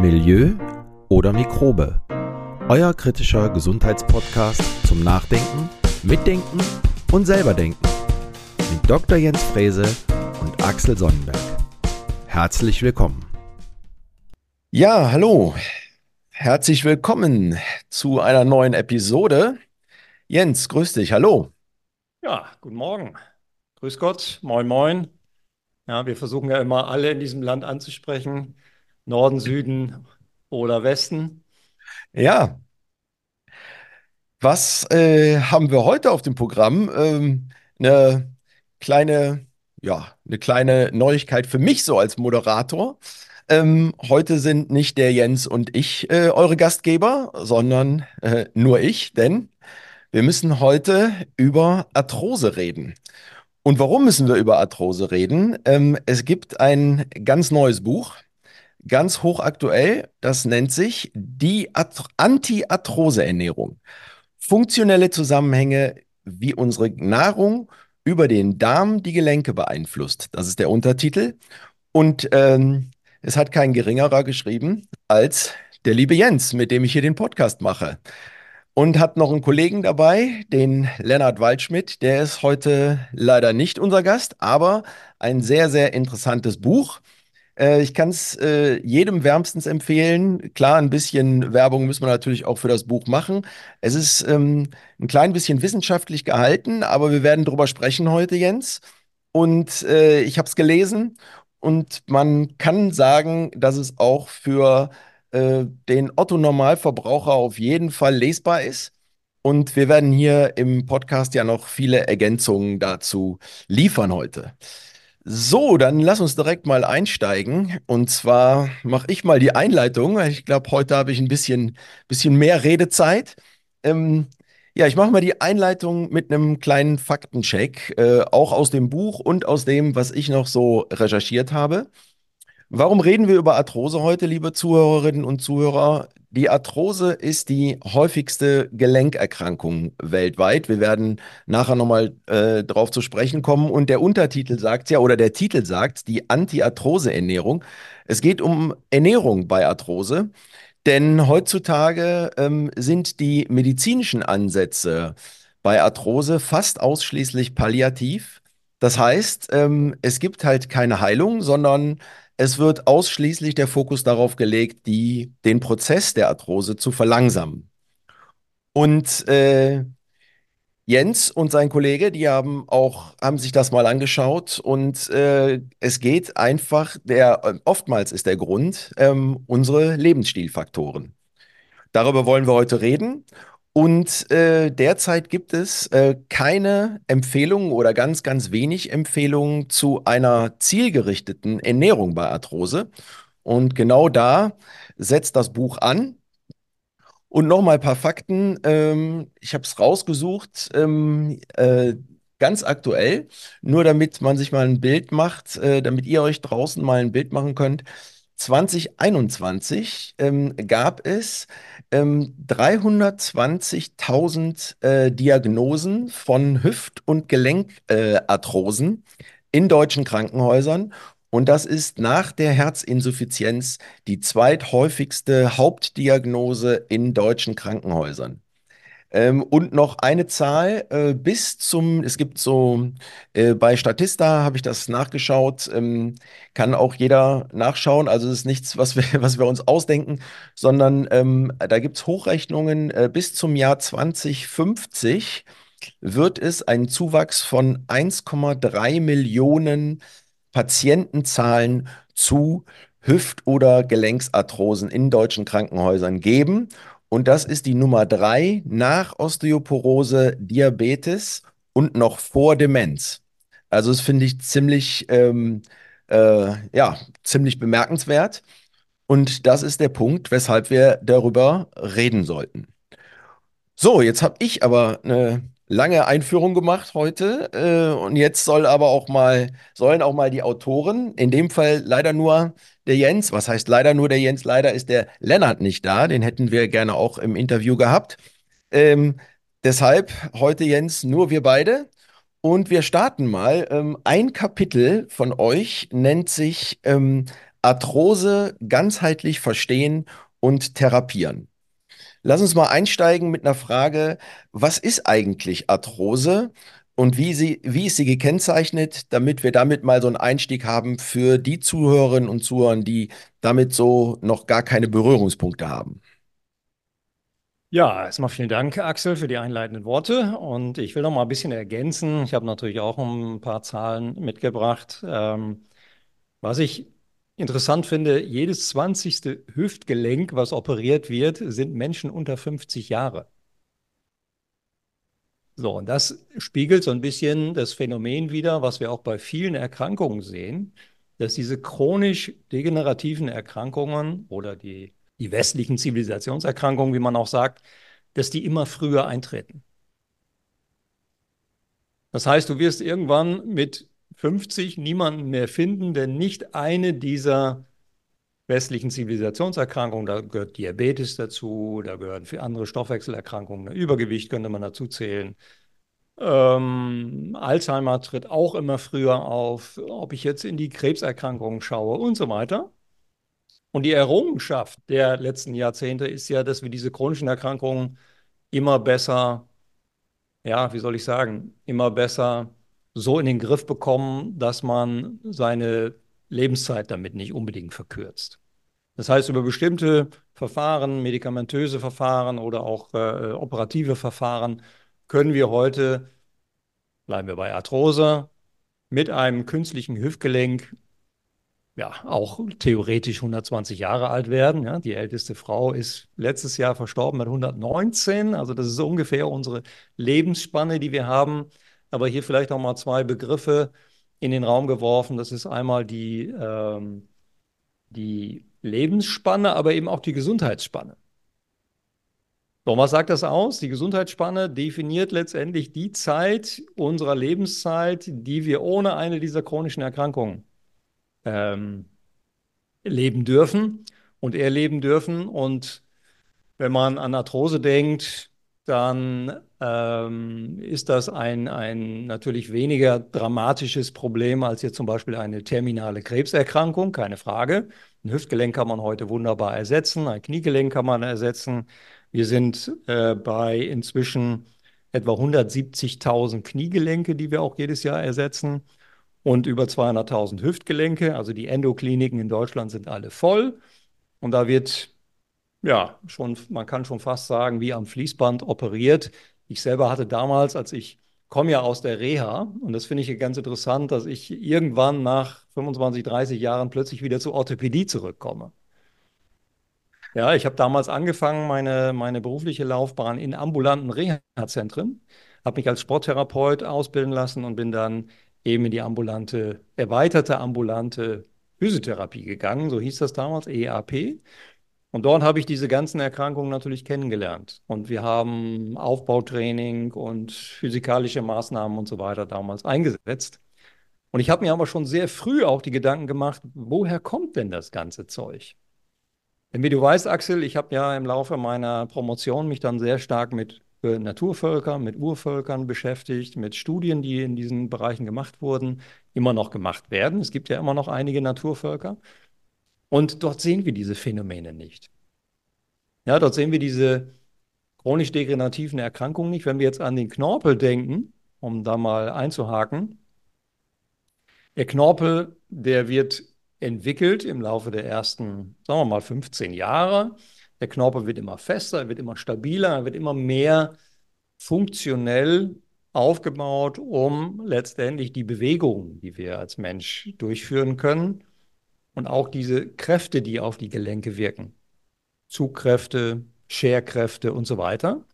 Milieu oder Mikrobe. Euer kritischer Gesundheitspodcast zum Nachdenken, Mitdenken und selberdenken. Mit Dr. Jens Frese und Axel Sonnenberg. Herzlich willkommen. Ja, hallo. Herzlich willkommen zu einer neuen Episode. Jens, grüß dich. Hallo. Ja, guten Morgen. Grüß Gott. Moin, moin. Ja, wir versuchen ja immer alle in diesem Land anzusprechen. Norden, Süden oder Westen. Ja, was äh, haben wir heute auf dem Programm? Ähm, eine kleine, ja, eine kleine Neuigkeit für mich so als Moderator. Ähm, heute sind nicht der Jens und ich äh, eure Gastgeber, sondern äh, nur ich, denn wir müssen heute über Arthrose reden. Und warum müssen wir über Arthrose reden? Ähm, es gibt ein ganz neues Buch ganz hochaktuell. Das nennt sich die Anti-Arthrose-Ernährung. Funktionelle Zusammenhänge, wie unsere Nahrung über den Darm die Gelenke beeinflusst. Das ist der Untertitel. Und ähm, es hat kein geringerer geschrieben als der liebe Jens, mit dem ich hier den Podcast mache. Und hat noch einen Kollegen dabei, den Lennart Waldschmidt. Der ist heute leider nicht unser Gast, aber ein sehr, sehr interessantes Buch. Äh, ich kann es äh, jedem wärmstens empfehlen. Klar, ein bisschen Werbung müssen wir natürlich auch für das Buch machen. Es ist ähm, ein klein bisschen wissenschaftlich gehalten, aber wir werden darüber sprechen heute, Jens. Und äh, ich habe es gelesen und man kann sagen, dass es auch für äh, den Otto-Normalverbraucher auf jeden Fall lesbar ist. Und wir werden hier im Podcast ja noch viele Ergänzungen dazu liefern heute. So, dann lass uns direkt mal einsteigen. Und zwar mache ich mal die Einleitung. Ich glaube, heute habe ich ein bisschen, bisschen mehr Redezeit. Ähm, ja, ich mache mal die Einleitung mit einem kleinen Faktencheck, äh, auch aus dem Buch und aus dem, was ich noch so recherchiert habe. Warum reden wir über Arthrose heute, liebe Zuhörerinnen und Zuhörer? Die Arthrose ist die häufigste Gelenkerkrankung weltweit. Wir werden nachher nochmal äh, darauf zu sprechen kommen. Und der Untertitel sagt ja, oder der Titel sagt, die Anti-Arthrose-Ernährung. Es geht um Ernährung bei Arthrose. Denn heutzutage ähm, sind die medizinischen Ansätze bei Arthrose fast ausschließlich palliativ. Das heißt, ähm, es gibt halt keine Heilung, sondern es wird ausschließlich der Fokus darauf gelegt, die, den Prozess der Arthrose zu verlangsamen. Und äh, Jens und sein Kollege, die haben auch, haben sich das mal angeschaut und äh, es geht einfach, der, oftmals ist der Grund ähm, unsere Lebensstilfaktoren. Darüber wollen wir heute reden und äh, derzeit gibt es äh, keine Empfehlungen oder ganz, ganz wenig Empfehlungen zu einer zielgerichteten Ernährung bei Arthrose. Und genau da setzt das Buch an. Und nochmal ein paar Fakten. Ähm, ich habe es rausgesucht, ähm, äh, ganz aktuell, nur damit man sich mal ein Bild macht, äh, damit ihr euch draußen mal ein Bild machen könnt. 2021 ähm, gab es ähm, 320.000 äh, Diagnosen von Hüft- und Gelenkarthrosen äh, in deutschen Krankenhäusern. Und das ist nach der Herzinsuffizienz die zweithäufigste Hauptdiagnose in deutschen Krankenhäusern. Ähm, und noch eine Zahl, äh, bis zum, es gibt so, äh, bei Statista habe ich das nachgeschaut, ähm, kann auch jeder nachschauen. Also es ist nichts, was wir, was wir uns ausdenken, sondern ähm, da gibt es Hochrechnungen, äh, bis zum Jahr 2050 wird es einen Zuwachs von 1,3 Millionen Patientenzahlen zu Hüft- oder Gelenksarthrosen in deutschen Krankenhäusern geben. Und das ist die Nummer drei nach Osteoporose, Diabetes und noch vor Demenz. Also das finde ich ziemlich, ähm, äh, ja, ziemlich bemerkenswert. Und das ist der Punkt, weshalb wir darüber reden sollten. So, jetzt habe ich aber eine lange Einführung gemacht heute äh, und jetzt soll aber auch mal sollen auch mal die Autoren, in dem Fall leider nur der Jens, was heißt leider nur der Jens, leider ist der Lennart nicht da, den hätten wir gerne auch im Interview gehabt. Ähm, deshalb heute Jens nur wir beide und wir starten mal. Ähm, ein Kapitel von euch nennt sich ähm, Arthrose ganzheitlich verstehen und therapieren. Lass uns mal einsteigen mit einer Frage, was ist eigentlich Arthrose und wie, sie, wie ist sie gekennzeichnet, damit wir damit mal so einen Einstieg haben für die Zuhörerinnen und Zuhörer, die damit so noch gar keine Berührungspunkte haben. Ja, erstmal vielen Dank, Axel, für die einleitenden Worte. Und ich will noch mal ein bisschen ergänzen. Ich habe natürlich auch ein paar Zahlen mitgebracht. Ähm, was ich interessant finde, jedes 20. Hüftgelenk, was operiert wird, sind Menschen unter 50 Jahre. So, und das spiegelt so ein bisschen das Phänomen wider, was wir auch bei vielen Erkrankungen sehen, dass diese chronisch degenerativen Erkrankungen oder die, die westlichen Zivilisationserkrankungen, wie man auch sagt, dass die immer früher eintreten. Das heißt, du wirst irgendwann mit 50 niemanden mehr finden, der nicht eine dieser westlichen Zivilisationserkrankungen, da gehört Diabetes dazu, da gehören für andere Stoffwechselerkrankungen, Übergewicht könnte man dazu zählen. Ähm, Alzheimer tritt auch immer früher auf, ob ich jetzt in die Krebserkrankungen schaue und so weiter. Und die Errungenschaft der letzten Jahrzehnte ist ja, dass wir diese chronischen Erkrankungen immer besser, ja, wie soll ich sagen, immer besser so in den Griff bekommen, dass man seine Lebenszeit damit nicht unbedingt verkürzt. Das heißt, über bestimmte Verfahren, medikamentöse Verfahren oder auch äh, operative Verfahren können wir heute, bleiben wir bei Arthrose, mit einem künstlichen Hüftgelenk ja, auch theoretisch 120 Jahre alt werden. Ja, die älteste Frau ist letztes Jahr verstorben mit 119. Also das ist ungefähr unsere Lebensspanne, die wir haben. Aber hier vielleicht auch mal zwei Begriffe in den Raum geworfen. Das ist einmal die, ähm, die Lebensspanne, aber eben auch die Gesundheitsspanne. So, was sagt das aus? Die Gesundheitsspanne definiert letztendlich die Zeit unserer Lebenszeit, die wir ohne eine dieser chronischen Erkrankungen ähm, leben dürfen und erleben dürfen. Und wenn man an Arthrose denkt, dann ist das ein, ein natürlich weniger dramatisches Problem als jetzt zum Beispiel eine terminale Krebserkrankung, keine Frage. Ein Hüftgelenk kann man heute wunderbar ersetzen, ein Kniegelenk kann man ersetzen. Wir sind äh, bei inzwischen etwa 170.000 Kniegelenke, die wir auch jedes Jahr ersetzen und über 200.000 Hüftgelenke. Also die Endokliniken in Deutschland sind alle voll. Und da wird, ja, schon, man kann schon fast sagen, wie am Fließband operiert. Ich selber hatte damals, als ich komme ja aus der Reha und das finde ich ganz interessant, dass ich irgendwann nach 25, 30 Jahren plötzlich wieder zur Orthopädie zurückkomme. Ja, ich habe damals angefangen, meine, meine berufliche Laufbahn in ambulanten Reha-Zentren, habe mich als Sporttherapeut ausbilden lassen und bin dann eben in die ambulante, erweiterte ambulante Physiotherapie gegangen, so hieß das damals, EAP. Und dort habe ich diese ganzen Erkrankungen natürlich kennengelernt. Und wir haben Aufbautraining und physikalische Maßnahmen und so weiter damals eingesetzt. Und ich habe mir aber schon sehr früh auch die Gedanken gemacht, woher kommt denn das ganze Zeug? Denn wie du weißt, Axel, ich habe ja im Laufe meiner Promotion mich dann sehr stark mit äh, Naturvölkern, mit Urvölkern beschäftigt, mit Studien, die in diesen Bereichen gemacht wurden, immer noch gemacht werden. Es gibt ja immer noch einige Naturvölker. Und dort sehen wir diese Phänomene nicht. Ja, dort sehen wir diese chronisch degenerativen Erkrankungen nicht. Wenn wir jetzt an den Knorpel denken, um da mal einzuhaken, der Knorpel, der wird entwickelt im Laufe der ersten, sagen wir mal, 15 Jahre. Der Knorpel wird immer fester, wird immer stabiler, wird immer mehr funktionell aufgebaut, um letztendlich die Bewegungen, die wir als Mensch durchführen können und auch diese Kräfte, die auf die Gelenke wirken, Zugkräfte, Scherkräfte und so weiter,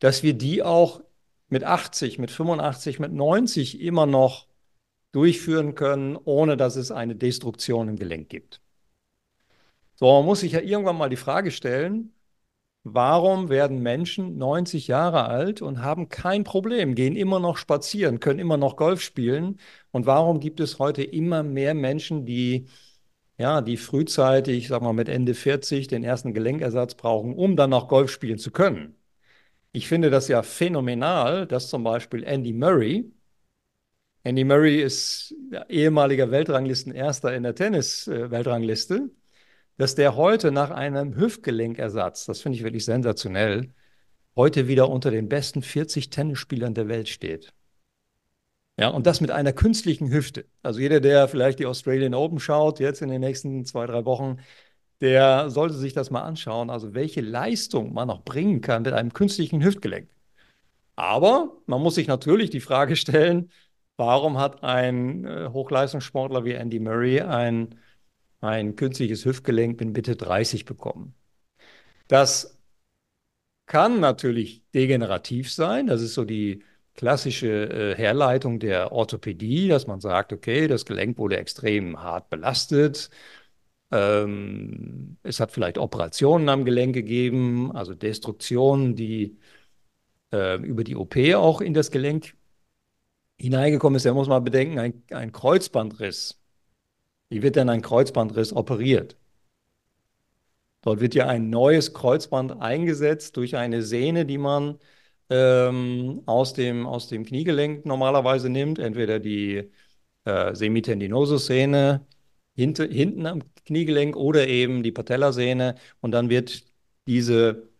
dass wir die auch mit 80, mit 85, mit 90 immer noch durchführen können, ohne dass es eine Destruktion im Gelenk gibt. So, man muss sich ja irgendwann mal die Frage stellen, warum werden Menschen 90 Jahre alt und haben kein Problem, gehen immer noch spazieren, können immer noch Golf spielen? Und warum gibt es heute immer mehr Menschen, die ja, die frühzeitig, sag mal mit Ende 40 den ersten Gelenkersatz brauchen, um dann noch Golf spielen zu können? Ich finde das ja phänomenal, dass zum Beispiel Andy Murray, Andy Murray ist ehemaliger Weltranglistenerster in der Tennis-Weltrangliste, äh, dass der heute nach einem Hüftgelenkersatz, das finde ich wirklich sensationell, heute wieder unter den besten 40 Tennisspielern der Welt steht. Ja, und das mit einer künstlichen Hüfte. Also jeder, der vielleicht die Australian Open schaut, jetzt in den nächsten zwei, drei Wochen, der sollte sich das mal anschauen, also welche Leistung man noch bringen kann mit einem künstlichen Hüftgelenk. Aber man muss sich natürlich die Frage stellen, warum hat ein äh, Hochleistungssportler wie Andy Murray ein, ein künstliches Hüftgelenk mit Mitte 30 bekommen? Das kann natürlich degenerativ sein. Das ist so die klassische äh, Herleitung der Orthopädie, dass man sagt, okay, das Gelenk wurde extrem hart belastet. Ähm, es hat vielleicht Operationen am Gelenk gegeben, also Destruktionen, die äh, über die OP auch in das Gelenk hineingekommen ist. Da muss man bedenken, ein, ein Kreuzbandriss. Wie wird denn ein Kreuzbandriss operiert? Dort wird ja ein neues Kreuzband eingesetzt durch eine Sehne, die man ähm, aus dem, aus dem Kniegelenk normalerweise nimmt. Entweder die äh, Semitendinosus-Sehne hint, hinten am Kniegelenk oder eben die Patellasehne. Und dann wird diese,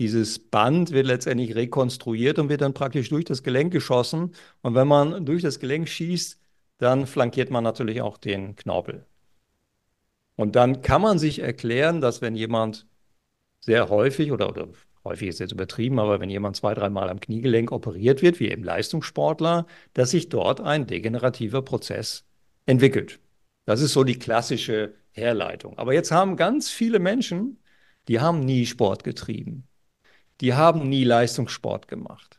dieses Band wird letztendlich rekonstruiert und wird dann praktisch durch das Gelenk geschossen. Und wenn man durch das Gelenk schießt, dann flankiert man natürlich auch den Knorpel. Und dann kann man sich erklären, dass wenn jemand sehr häufig oder, oder häufig ist jetzt übertrieben, aber wenn jemand zwei, dreimal am Kniegelenk operiert wird, wie eben Leistungssportler, dass sich dort ein degenerativer Prozess entwickelt. Das ist so die klassische Herleitung. Aber jetzt haben ganz viele Menschen, die haben nie Sport getrieben. Die haben nie Leistungssport gemacht.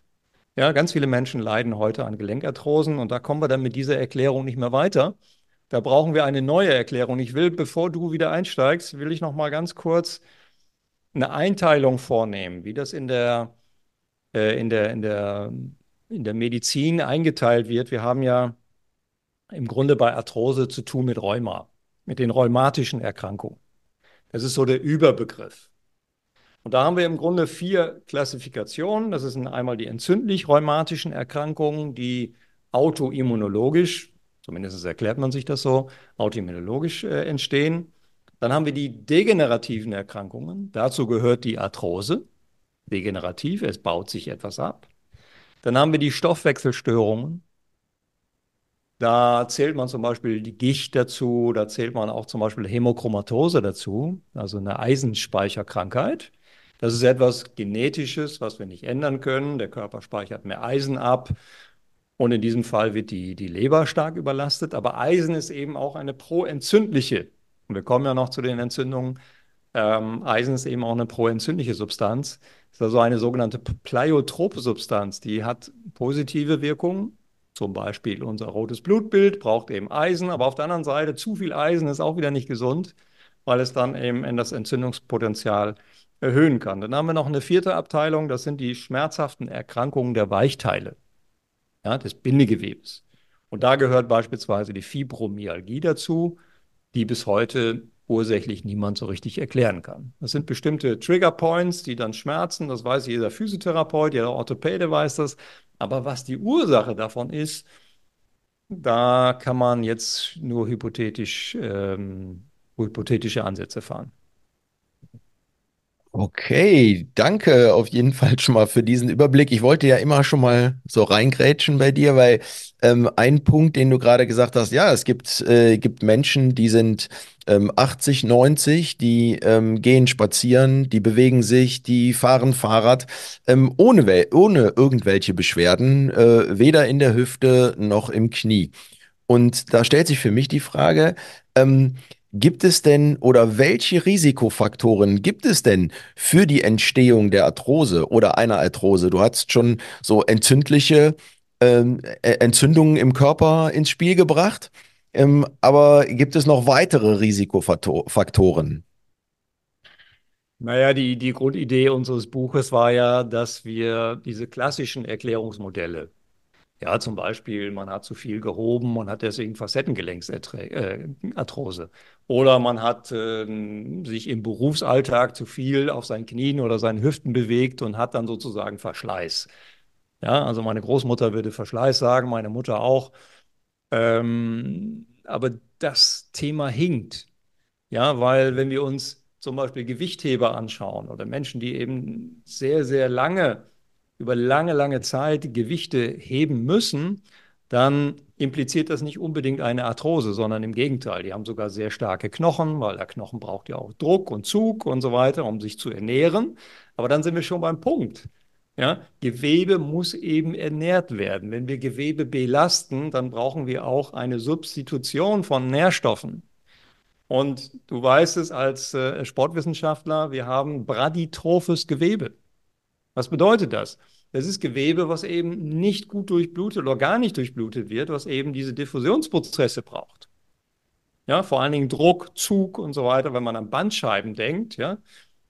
Ja, ganz viele Menschen leiden heute an Gelenkarthrosen und da kommen wir dann mit dieser Erklärung nicht mehr weiter. Da brauchen wir eine neue Erklärung. Ich will, bevor du wieder einsteigst, will ich noch mal ganz kurz eine Einteilung vornehmen, wie das in der, äh, in der, in der, in der Medizin eingeteilt wird. Wir haben ja im Grunde bei Arthrose zu tun mit Rheuma, mit den rheumatischen Erkrankungen. Das ist so der Überbegriff. Und da haben wir im Grunde vier Klassifikationen. Das sind einmal die entzündlich-rheumatischen Erkrankungen, die autoimmunologisch Zumindest erklärt man sich das so, autoimmunologisch äh, entstehen. Dann haben wir die degenerativen Erkrankungen. Dazu gehört die Arthrose, degenerativ, es baut sich etwas ab. Dann haben wir die Stoffwechselstörungen. Da zählt man zum Beispiel die Gicht dazu, da zählt man auch zum Beispiel Hämochromatose dazu, also eine Eisenspeicherkrankheit. Das ist etwas Genetisches, was wir nicht ändern können. Der Körper speichert mehr Eisen ab und in diesem Fall wird die, die Leber stark überlastet. Aber Eisen ist eben auch eine proentzündliche. Und wir kommen ja noch zu den Entzündungen. Ähm, Eisen ist eben auch eine proentzündliche Substanz. Das ist also eine sogenannte pleiotrope Substanz. Die hat positive Wirkungen. Zum Beispiel unser rotes Blutbild braucht eben Eisen. Aber auf der anderen Seite, zu viel Eisen ist auch wieder nicht gesund, weil es dann eben das Entzündungspotenzial erhöhen kann. Dann haben wir noch eine vierte Abteilung. Das sind die schmerzhaften Erkrankungen der Weichteile ja, des Bindegewebes. Und da gehört beispielsweise die Fibromyalgie dazu, die bis heute ursächlich niemand so richtig erklären kann. Das sind bestimmte Trigger Points, die dann schmerzen. Das weiß jeder Physiotherapeut, jeder Orthopäde weiß das. Aber was die Ursache davon ist, da kann man jetzt nur hypothetisch, ähm, hypothetische Ansätze fahren. Okay, danke auf jeden Fall schon mal für diesen Überblick. Ich wollte ja immer schon mal so reingrätschen bei dir, weil ähm, ein Punkt, den du gerade gesagt hast, ja, es gibt, äh, gibt Menschen, die sind ähm, 80, 90, die ähm, gehen spazieren, die bewegen sich, die fahren Fahrrad, ähm, ohne, ohne irgendwelche Beschwerden, äh, weder in der Hüfte noch im Knie. Und da stellt sich für mich die Frage, ähm, Gibt es denn oder welche Risikofaktoren gibt es denn für die Entstehung der Arthrose oder einer Arthrose? Du hast schon so entzündliche ähm, äh, Entzündungen im Körper ins Spiel gebracht, ähm, aber gibt es noch weitere Risikofaktoren? Naja, die, die Grundidee unseres Buches war ja, dass wir diese klassischen Erklärungsmodelle ja, zum Beispiel, man hat zu viel gehoben und hat deswegen Facettengelenksarthrose. Äh, oder man hat äh, sich im Berufsalltag zu viel auf seinen Knien oder seinen Hüften bewegt und hat dann sozusagen Verschleiß. Ja, also meine Großmutter würde Verschleiß sagen, meine Mutter auch. Ähm, aber das Thema hinkt. Ja, weil wenn wir uns zum Beispiel Gewichtheber anschauen oder Menschen, die eben sehr, sehr lange, über lange, lange Zeit Gewichte heben müssen, dann impliziert das nicht unbedingt eine Arthrose, sondern im Gegenteil. Die haben sogar sehr starke Knochen, weil der Knochen braucht ja auch Druck und Zug und so weiter, um sich zu ernähren. Aber dann sind wir schon beim Punkt. Ja, Gewebe muss eben ernährt werden. Wenn wir Gewebe belasten, dann brauchen wir auch eine Substitution von Nährstoffen. Und du weißt es als äh, Sportwissenschaftler, wir haben braditrophes Gewebe. Was bedeutet das? Das ist Gewebe, was eben nicht gut durchblutet oder gar nicht durchblutet wird, was eben diese Diffusionsprozesse braucht. Ja, vor allen Dingen Druck, Zug und so weiter, wenn man an Bandscheiben denkt. Ja,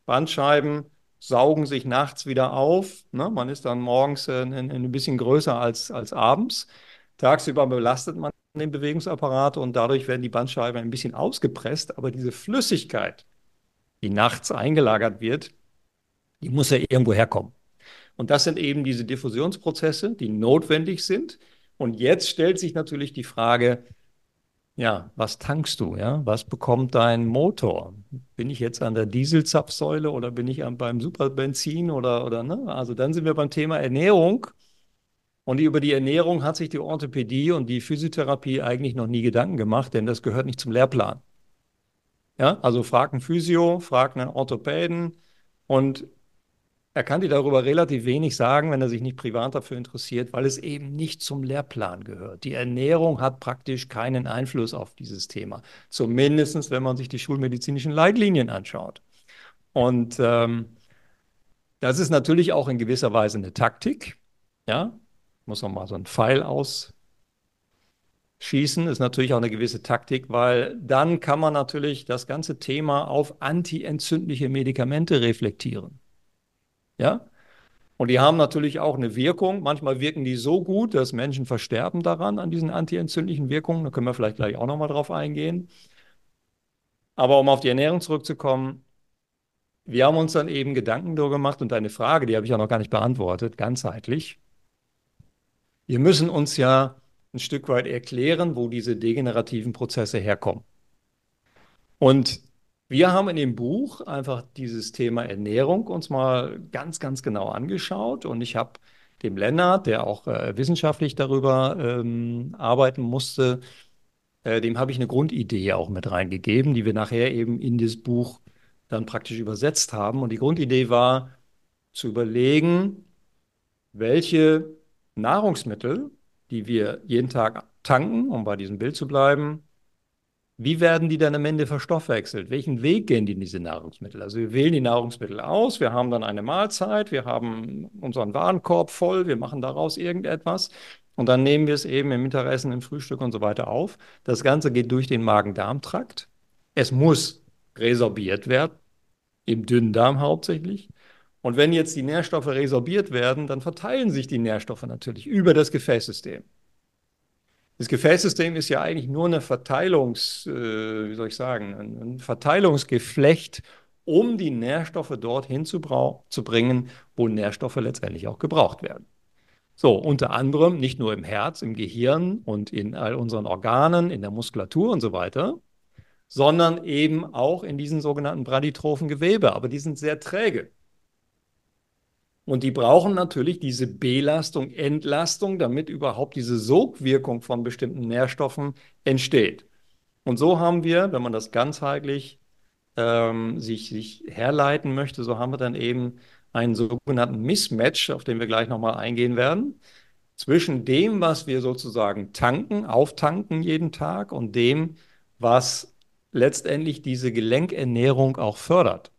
Bandscheiben saugen sich nachts wieder auf. Ne? Man ist dann morgens äh, ein, ein bisschen größer als, als abends. Tagsüber belastet man den Bewegungsapparat und dadurch werden die Bandscheiben ein bisschen ausgepresst. Aber diese Flüssigkeit, die nachts eingelagert wird, die muss ja irgendwo herkommen. Und das sind eben diese Diffusionsprozesse, die notwendig sind. Und jetzt stellt sich natürlich die Frage, ja, was tankst du? Ja? Was bekommt dein Motor? Bin ich jetzt an der Dieselzapfsäule oder bin ich beim Superbenzin oder, oder ne? Also dann sind wir beim Thema Ernährung. Und über die Ernährung hat sich die Orthopädie und die Physiotherapie eigentlich noch nie Gedanken gemacht, denn das gehört nicht zum Lehrplan. Ja, also frag einen Physio, frag einen Orthopäden und er kann dir darüber relativ wenig sagen, wenn er sich nicht privat dafür interessiert, weil es eben nicht zum Lehrplan gehört. Die Ernährung hat praktisch keinen Einfluss auf dieses Thema. Zumindest, wenn man sich die schulmedizinischen Leitlinien anschaut. Und ähm, das ist natürlich auch in gewisser Weise eine Taktik. Ja, muss man mal so einen Pfeil ausschießen, ist natürlich auch eine gewisse Taktik, weil dann kann man natürlich das ganze Thema auf antientzündliche Medikamente reflektieren. Ja? Und die haben natürlich auch eine Wirkung. Manchmal wirken die so gut, dass Menschen versterben daran, an diesen antientzündlichen Wirkungen. Da können wir vielleicht gleich auch nochmal drauf eingehen. Aber um auf die Ernährung zurückzukommen, wir haben uns dann eben Gedanken darüber gemacht und eine Frage, die habe ich ja noch gar nicht beantwortet, ganzheitlich. Wir müssen uns ja ein Stück weit erklären, wo diese degenerativen Prozesse herkommen. Und wir haben in dem Buch einfach dieses Thema Ernährung uns mal ganz, ganz genau angeschaut und ich habe dem Lennart, der auch äh, wissenschaftlich darüber ähm, arbeiten musste, äh, dem habe ich eine Grundidee auch mit reingegeben, die wir nachher eben in das Buch dann praktisch übersetzt haben. Und die Grundidee war zu überlegen, welche Nahrungsmittel, die wir jeden Tag tanken, um bei diesem Bild zu bleiben, wie werden die dann am Ende verstoffwechselt? Welchen Weg gehen die in diese Nahrungsmittel? Also wir wählen die Nahrungsmittel aus, wir haben dann eine Mahlzeit, wir haben unseren Warenkorb voll, wir machen daraus irgendetwas und dann nehmen wir es eben im Mittagessen, im Frühstück und so weiter auf. Das Ganze geht durch den Magen-Darm-Trakt. Es muss resorbiert werden, im dünnen Darm hauptsächlich. Und wenn jetzt die Nährstoffe resorbiert werden, dann verteilen sich die Nährstoffe natürlich über das Gefäßsystem. Das Gefäßsystem ist ja eigentlich nur eine Verteilungs, äh, wie soll ich sagen, ein, Verteilungsgeflecht, um die Nährstoffe dorthin zu, zu bringen, wo Nährstoffe letztendlich auch gebraucht werden. So, unter anderem nicht nur im Herz, im Gehirn und in all unseren Organen, in der Muskulatur und so weiter, sondern eben auch in diesen sogenannten braditrophen Gewebe. Aber die sind sehr träge. Und die brauchen natürlich diese Belastung, Entlastung, damit überhaupt diese Sogwirkung von bestimmten Nährstoffen entsteht. Und so haben wir, wenn man das ganzheitlich ähm, sich, sich herleiten möchte, so haben wir dann eben einen sogenannten Mismatch, auf den wir gleich nochmal eingehen werden, zwischen dem, was wir sozusagen tanken, auftanken jeden Tag und dem, was letztendlich diese Gelenkernährung auch fördert.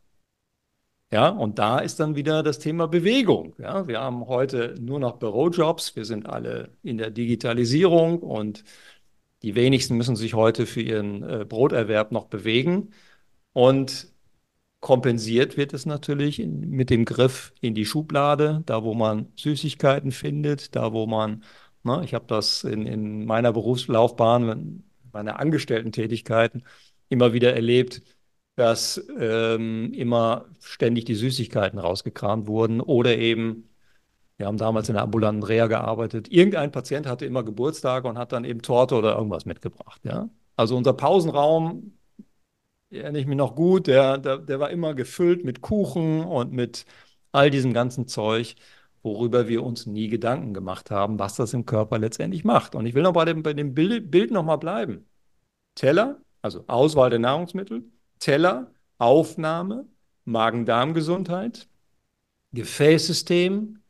Ja, und da ist dann wieder das Thema Bewegung. Ja, wir haben heute nur noch Bürojobs. Wir sind alle in der Digitalisierung und die wenigsten müssen sich heute für ihren äh, Broterwerb noch bewegen. Und kompensiert wird es natürlich in, mit dem Griff in die Schublade, da wo man Süßigkeiten findet, da wo man, ne, ich habe das in, in meiner Berufslaufbahn, meiner Angestellten-Tätigkeiten immer wieder erlebt, dass ähm, immer ständig die Süßigkeiten rausgekramt wurden oder eben Wir haben damals in der ambulanten Reha gearbeitet. Irgendein Patient hatte immer Geburtstage und hat dann eben Torte oder irgendwas mitgebracht. Ja? Also unser Pausenraum, erinnere ich mich noch gut, der, der, der war immer gefüllt mit Kuchen und mit all diesem ganzen Zeug, worüber wir uns nie Gedanken gemacht haben, was das im Körper letztendlich macht. Und ich will noch bei dem, bei dem Bild, Bild nochmal bleiben. Teller, also Auswahl der Nahrungsmittel, Teller, Aufnahme, Magen-Darm-Gesundheit, Gefäßsystem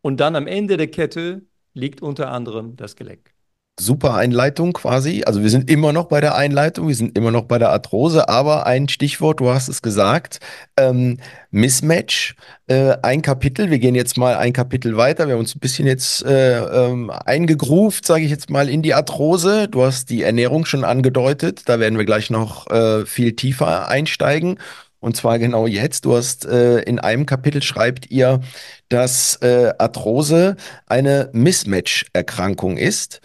und dann am Ende der Kette liegt unter anderem das Gelenk super Einleitung quasi. Also wir sind immer noch bei der Einleitung, wir sind immer noch bei der Arthrose, aber ein Stichwort, du hast es gesagt, ähm, Mismatch, äh, ein Kapitel, wir gehen jetzt mal ein Kapitel weiter, wir haben uns ein bisschen jetzt äh, ähm, eingegruft, sage ich jetzt mal, in die Arthrose. Du hast die Ernährung schon angedeutet, da werden wir gleich noch äh, viel tiefer einsteigen. Und zwar genau jetzt. Du hast äh, in einem Kapitel schreibt ihr, dass äh, Arthrose eine Mismatch-Erkrankung ist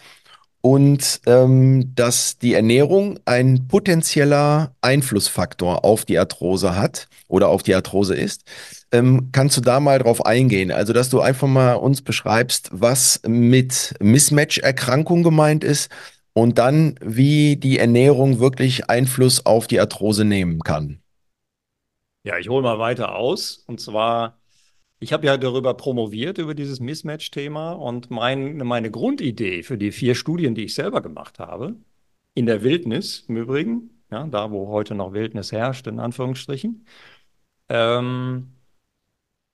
und ähm, dass die Ernährung ein potenzieller Einflussfaktor auf die Arthrose hat oder auf die Arthrose ist. Ähm, kannst du da mal drauf eingehen? Also, dass du einfach mal uns beschreibst, was mit Mismatch-Erkrankung gemeint ist und dann, wie die Ernährung wirklich Einfluss auf die Arthrose nehmen kann. Ja, ich hole mal weiter aus. Und zwar ich habe ja darüber promoviert, über dieses Mismatch-Thema und mein, meine Grundidee für die vier Studien, die ich selber gemacht habe, in der Wildnis im Übrigen, ja, da wo heute noch Wildnis herrscht, in Anführungsstrichen, ähm,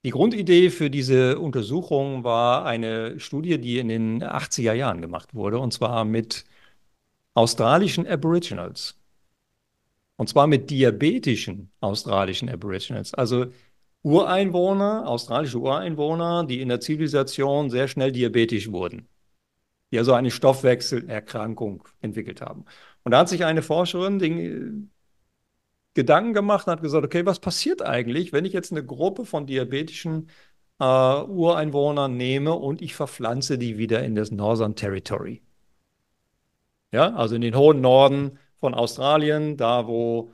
die Grundidee für diese Untersuchung war eine Studie, die in den 80er Jahren gemacht wurde, und zwar mit australischen Aboriginals. Und zwar mit diabetischen australischen Aboriginals. Also Ureinwohner, australische Ureinwohner, die in der Zivilisation sehr schnell diabetisch wurden, die also eine Stoffwechselerkrankung entwickelt haben. Und da hat sich eine Forscherin den Gedanken gemacht und hat gesagt, okay, was passiert eigentlich, wenn ich jetzt eine Gruppe von diabetischen äh, Ureinwohnern nehme und ich verpflanze die wieder in das Northern Territory? Ja, also in den hohen Norden von Australien, da wo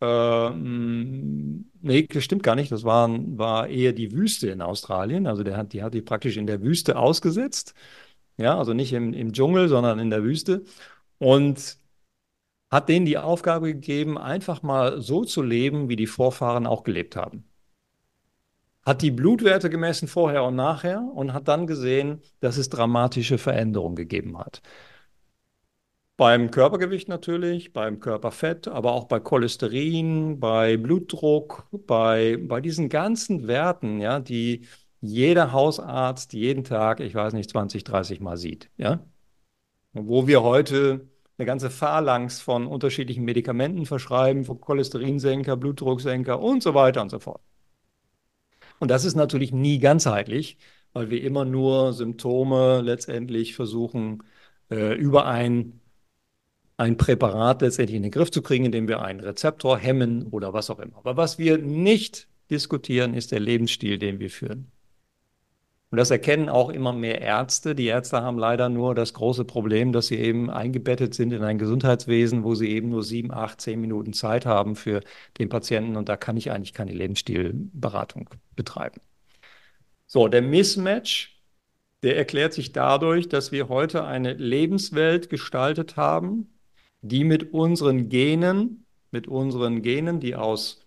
äh, nee, das stimmt gar nicht. Das war, war eher die Wüste in Australien. Also der hat, die hat die praktisch in der Wüste ausgesetzt. Ja, also nicht im, im Dschungel, sondern in der Wüste. Und hat denen die Aufgabe gegeben, einfach mal so zu leben, wie die Vorfahren auch gelebt haben. Hat die Blutwerte gemessen vorher und nachher und hat dann gesehen, dass es dramatische Veränderungen gegeben hat. Beim Körpergewicht natürlich, beim Körperfett, aber auch bei Cholesterin, bei Blutdruck, bei, bei diesen ganzen Werten, ja, die jeder Hausarzt jeden Tag, ich weiß nicht, 20, 30 Mal sieht, ja. Wo wir heute eine ganze Phalanx von unterschiedlichen Medikamenten verschreiben, von Cholesterinsenker, Blutdrucksenker und so weiter und so fort. Und das ist natürlich nie ganzheitlich, weil wir immer nur Symptome letztendlich versuchen, äh, über ein ein Präparat letztendlich in den Griff zu kriegen, indem wir einen Rezeptor hemmen oder was auch immer. Aber was wir nicht diskutieren, ist der Lebensstil, den wir führen. Und das erkennen auch immer mehr Ärzte. Die Ärzte haben leider nur das große Problem, dass sie eben eingebettet sind in ein Gesundheitswesen, wo sie eben nur sieben, acht, zehn Minuten Zeit haben für den Patienten. Und da kann ich eigentlich keine Lebensstilberatung betreiben. So, der Mismatch, der erklärt sich dadurch, dass wir heute eine Lebenswelt gestaltet haben, die mit unseren Genen, mit unseren Genen, die aus,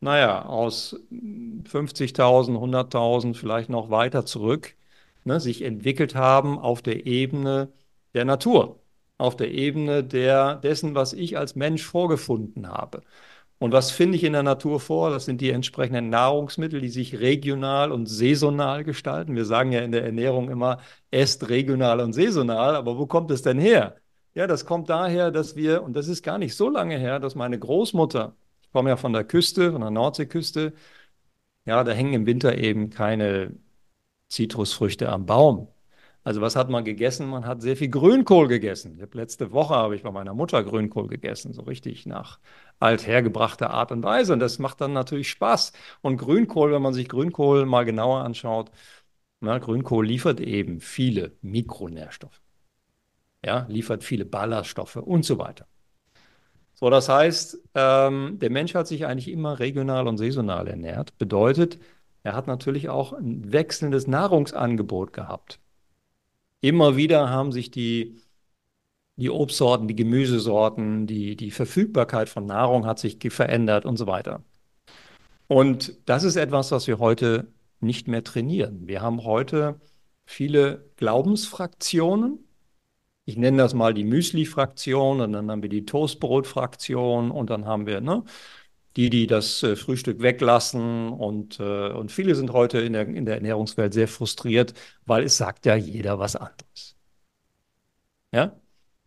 naja, aus 50.000, 100.000, vielleicht noch weiter zurück, ne, sich entwickelt haben auf der Ebene der Natur, auf der Ebene der, dessen, was ich als Mensch vorgefunden habe. Und was finde ich in der Natur vor? Das sind die entsprechenden Nahrungsmittel, die sich regional und saisonal gestalten. Wir sagen ja in der Ernährung immer, esst regional und saisonal, aber wo kommt es denn her? Ja, das kommt daher, dass wir, und das ist gar nicht so lange her, dass meine Großmutter, ich komme ja von der Küste, von der Nordseeküste, ja, da hängen im Winter eben keine Zitrusfrüchte am Baum. Also was hat man gegessen? Man hat sehr viel Grünkohl gegessen. Ich hab, letzte Woche habe ich bei meiner Mutter Grünkohl gegessen, so richtig nach althergebrachter Art und Weise. Und das macht dann natürlich Spaß. Und Grünkohl, wenn man sich Grünkohl mal genauer anschaut, na, Grünkohl liefert eben viele Mikronährstoffe ja, liefert viele Ballaststoffe und so weiter. So, das heißt, ähm, der Mensch hat sich eigentlich immer regional und saisonal ernährt. Bedeutet, er hat natürlich auch ein wechselndes Nahrungsangebot gehabt. Immer wieder haben sich die, die Obstsorten, die Gemüsesorten, die, die Verfügbarkeit von Nahrung hat sich verändert und so weiter. Und das ist etwas, was wir heute nicht mehr trainieren. Wir haben heute viele Glaubensfraktionen. Ich nenne das mal die Müsli-Fraktion und dann haben wir die Toastbrot-Fraktion und dann haben wir ne, die, die das äh, Frühstück weglassen und, äh, und viele sind heute in der, in der Ernährungswelt sehr frustriert, weil es sagt ja jeder was anderes. Ja,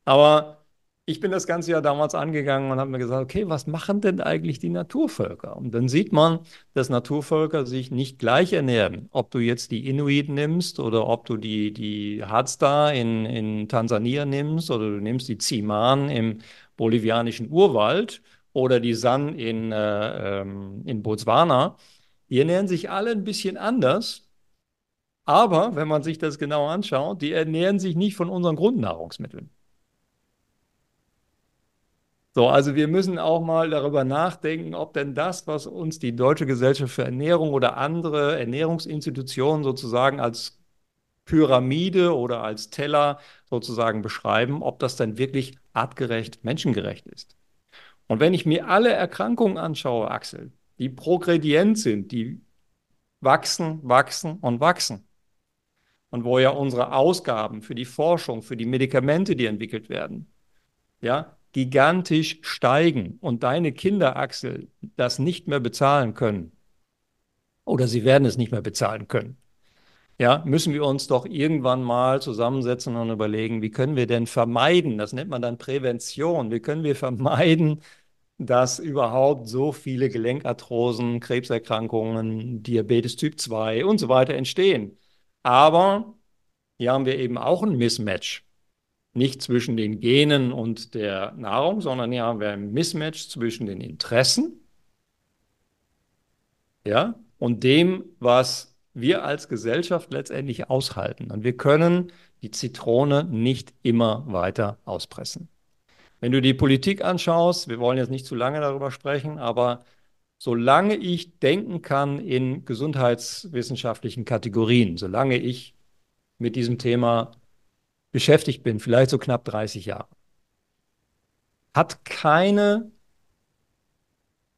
aber ich bin das Ganze ja damals angegangen und habe mir gesagt, okay, was machen denn eigentlich die Naturvölker? Und dann sieht man, dass Naturvölker sich nicht gleich ernähren. Ob du jetzt die Inuit nimmst oder ob du die, die Hadza in, in Tansania nimmst oder du nimmst die Ziman im bolivianischen Urwald oder die San in, äh, ähm, in Botswana, die ernähren sich alle ein bisschen anders. Aber wenn man sich das genau anschaut, die ernähren sich nicht von unseren Grundnahrungsmitteln. So, also wir müssen auch mal darüber nachdenken, ob denn das, was uns die Deutsche Gesellschaft für Ernährung oder andere Ernährungsinstitutionen sozusagen als Pyramide oder als Teller sozusagen beschreiben, ob das dann wirklich artgerecht, menschengerecht ist. Und wenn ich mir alle Erkrankungen anschaue, Axel, die progredient sind, die wachsen, wachsen und wachsen. Und wo ja unsere Ausgaben für die Forschung, für die Medikamente, die entwickelt werden, ja, gigantisch steigen und deine Kinder, das nicht mehr bezahlen können, oder sie werden es nicht mehr bezahlen können, ja, müssen wir uns doch irgendwann mal zusammensetzen und überlegen, wie können wir denn vermeiden, das nennt man dann Prävention, wie können wir vermeiden, dass überhaupt so viele Gelenkarthrosen, Krebserkrankungen, Diabetes Typ 2 und so weiter entstehen. Aber hier haben wir eben auch ein Mismatch. Nicht zwischen den Genen und der Nahrung, sondern hier haben wir ein Mismatch zwischen den Interessen ja, und dem, was wir als Gesellschaft letztendlich aushalten. Und wir können die Zitrone nicht immer weiter auspressen. Wenn du die Politik anschaust, wir wollen jetzt nicht zu lange darüber sprechen, aber solange ich denken kann in gesundheitswissenschaftlichen Kategorien, solange ich mit diesem Thema beschäftigt bin, vielleicht so knapp 30 Jahre, hat keine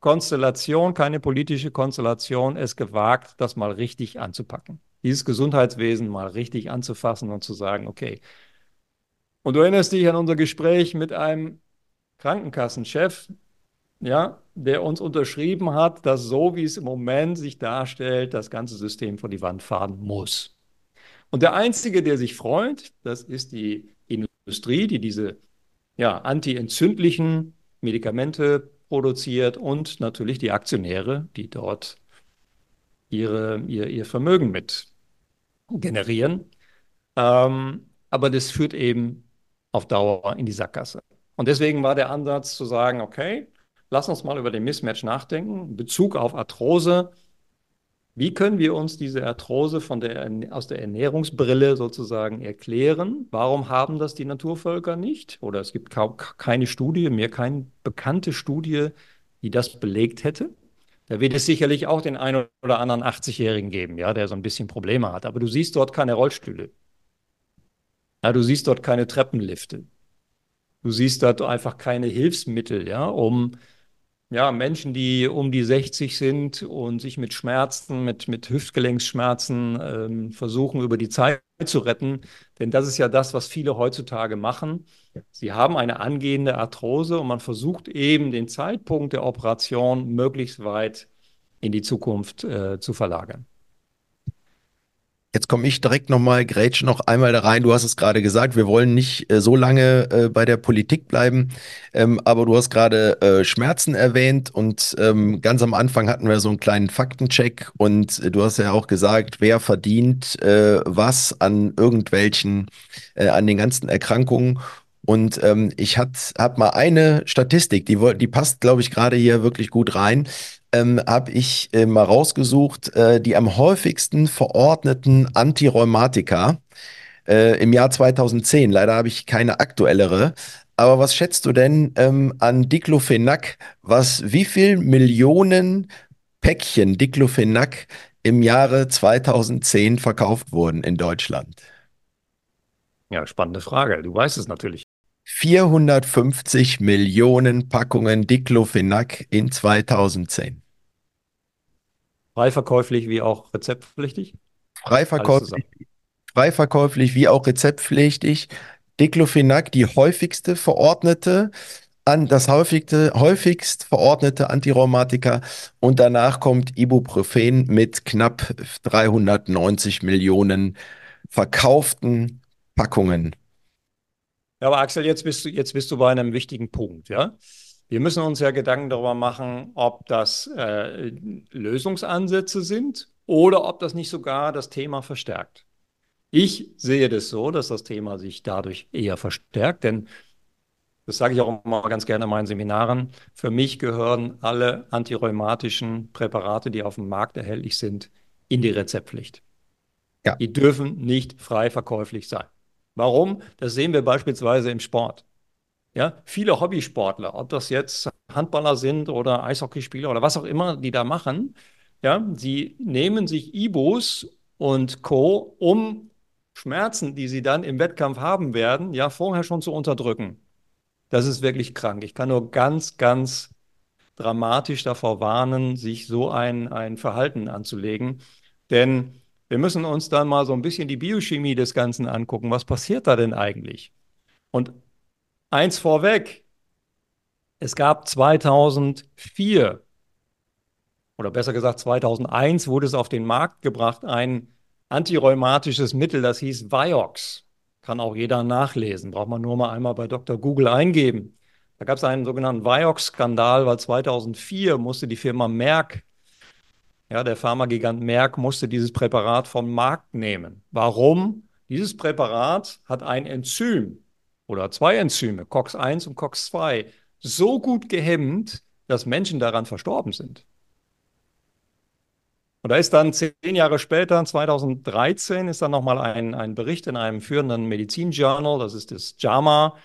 Konstellation, keine politische Konstellation es gewagt, das mal richtig anzupacken. Dieses Gesundheitswesen mal richtig anzufassen und zu sagen, okay, und du erinnerst dich an unser Gespräch mit einem Krankenkassenchef, ja, der uns unterschrieben hat, dass so wie es im Moment sich darstellt, das ganze System vor die Wand fahren muss. Und der Einzige, der sich freut, das ist die Industrie, die diese ja, antientzündlichen Medikamente produziert und natürlich die Aktionäre, die dort ihre, ihr, ihr Vermögen mit generieren. Ähm, aber das führt eben auf Dauer in die Sackgasse. Und deswegen war der Ansatz zu sagen, okay, lass uns mal über den Mismatch nachdenken, in Bezug auf Arthrose. Wie können wir uns diese Arthrose von der, aus der Ernährungsbrille sozusagen erklären? Warum haben das die Naturvölker nicht? Oder es gibt kaum, keine Studie, mir keine bekannte Studie, die das belegt hätte. Da wird es sicherlich auch den einen oder anderen 80-Jährigen geben, ja, der so ein bisschen Probleme hat. Aber du siehst dort keine Rollstühle. Ja, du siehst dort keine Treppenlifte. Du siehst dort einfach keine Hilfsmittel, ja, um ja, Menschen, die um die 60 sind und sich mit Schmerzen, mit, mit Hüftgelenksschmerzen ähm, versuchen, über die Zeit zu retten. Denn das ist ja das, was viele heutzutage machen. Sie haben eine angehende Arthrose und man versucht eben den Zeitpunkt der Operation möglichst weit in die Zukunft äh, zu verlagern. Jetzt komme ich direkt nochmal, grätsch noch einmal da rein. Du hast es gerade gesagt, wir wollen nicht äh, so lange äh, bei der Politik bleiben, ähm, aber du hast gerade äh, Schmerzen erwähnt und ähm, ganz am Anfang hatten wir so einen kleinen Faktencheck und äh, du hast ja auch gesagt, wer verdient äh, was an irgendwelchen, äh, an den ganzen Erkrankungen. Und ähm, ich habe mal eine Statistik, die, die passt, glaube ich, gerade hier wirklich gut rein ähm, habe ich äh, mal rausgesucht, äh, die am häufigsten verordneten Antirheumatika äh, im Jahr 2010. Leider habe ich keine aktuellere. Aber was schätzt du denn ähm, an Diclofenac, was wie viel Millionen Päckchen Diclofenac im Jahre 2010 verkauft wurden in Deutschland? Ja, spannende Frage. Du weißt es natürlich. 450 Millionen Packungen Diclofenac in 2010. Frei verkäuflich wie auch rezeptpflichtig? Frei verkäuflich, frei verkäuflich wie auch rezeptpflichtig. Diclofenac, die häufigste verordnete, an das häufigste, häufigst verordnete Antirheumatika und danach kommt Ibuprofen mit knapp 390 Millionen verkauften Packungen. Ja, aber Axel, jetzt bist du, jetzt bist du bei einem wichtigen Punkt, ja? Wir müssen uns ja Gedanken darüber machen, ob das äh, Lösungsansätze sind oder ob das nicht sogar das Thema verstärkt. Ich sehe das so, dass das Thema sich dadurch eher verstärkt, denn das sage ich auch immer ganz gerne in meinen Seminaren. Für mich gehören alle antirheumatischen Präparate, die auf dem Markt erhältlich sind, in die Rezeptpflicht. Ja. Die dürfen nicht frei verkäuflich sein. Warum? Das sehen wir beispielsweise im Sport. Ja, viele Hobbysportler, ob das jetzt Handballer sind oder Eishockeyspieler oder was auch immer, die da machen, ja, sie nehmen sich Ibos und Co., um Schmerzen, die sie dann im Wettkampf haben werden, ja, vorher schon zu unterdrücken. Das ist wirklich krank. Ich kann nur ganz, ganz dramatisch davor warnen, sich so ein, ein Verhalten anzulegen. Denn wir müssen uns dann mal so ein bisschen die Biochemie des Ganzen angucken. Was passiert da denn eigentlich? Und eins vorweg, es gab 2004 oder besser gesagt 2001 wurde es auf den Markt gebracht, ein antirheumatisches Mittel, das hieß Vioxx. Kann auch jeder nachlesen. Braucht man nur mal einmal bei Dr. Google eingeben. Da gab es einen sogenannten Vioxx-Skandal, weil 2004 musste die Firma Merck, ja, der Pharmagigant Merck, musste dieses Präparat vom Markt nehmen. Warum? Dieses Präparat hat ein Enzym oder zwei Enzyme, COX-1 und COX-2, so gut gehemmt, dass Menschen daran verstorben sind. Und da ist dann zehn Jahre später, 2013, ist dann nochmal ein, ein Bericht in einem führenden Medizin-Journal, das ist das JAMA,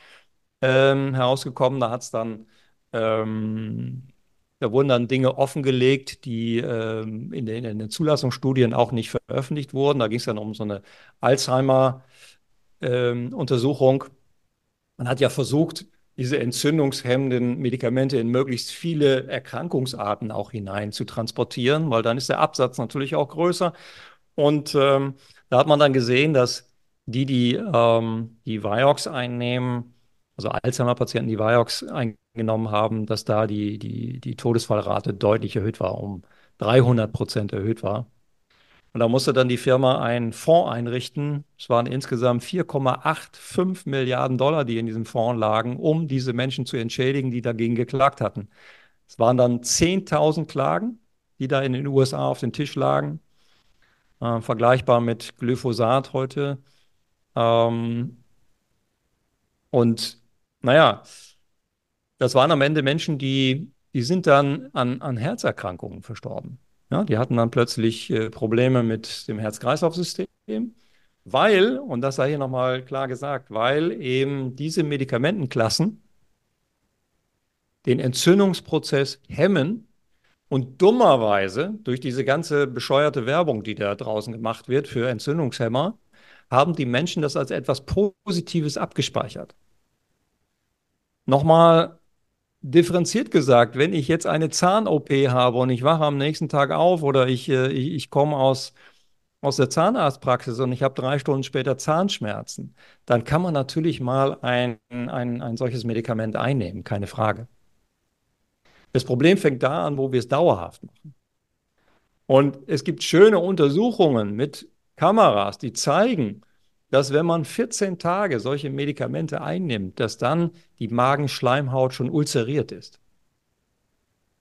ähm, herausgekommen. Da hat es dann, ähm, da wurden dann Dinge offengelegt, die ähm, in, den, in, den, Zulassungsstudien auch nicht veröffentlicht wurden. Da ging es dann um so eine Alzheimer-Untersuchung. Ähm, Man hat ja versucht, diese entzündungshemmenden Medikamente in möglichst viele Erkrankungsarten auch hinein zu transportieren, weil dann ist der Absatz natürlich auch größer. Und ähm, da hat man dann gesehen, dass die, die ähm, die Vioxx einnehmen, also Alzheimer-Patienten, die Vioxx eingenommen haben, dass da die, die, die Todesfallrate deutlich erhöht war, um 300 Prozent erhöht war. Und da musste dann die Firma einen Fonds einrichten. Es waren insgesamt 4,85 Milliarden Dollar, die in diesem Fonds lagen, um diese Menschen zu entschädigen, die dagegen geklagt hatten. Es waren dann 10.000 Klagen, die da in den USA auf dem Tisch lagen, äh, vergleichbar mit Glyphosat heute. Ähm, und naja, das waren am Ende Menschen, die, die sind dann an, an Herzerkrankungen verstorben. Ja, die hatten dann plötzlich äh, Probleme mit dem Herz-Kreislauf-System, weil, und das sei hier nochmal klar gesagt, weil eben diese Medikamentenklassen den Entzündungsprozess hemmen und dummerweise durch diese ganze bescheuerte Werbung, die da draußen gemacht wird für Entzündungshemmer, haben die Menschen das als etwas Positives abgespeichert. Nochmal differenziert gesagt, wenn ich jetzt eine Zahn-OP habe und ich wache am nächsten Tag auf oder ich, äh, ich, ich komme aus, aus der Zahnarztpraxis und ich habe drei Stunden später Zahnschmerzen, dann kann man natürlich mal ein, ein, ein solches Medikament einnehmen, keine Frage. Das Problem fängt da an, wo wir es dauerhaft machen. Und es gibt schöne Untersuchungen mit Kameras, die zeigen, dass wenn man 14 Tage solche Medikamente einnimmt, dass dann die Magenschleimhaut schon ulzeriert ist.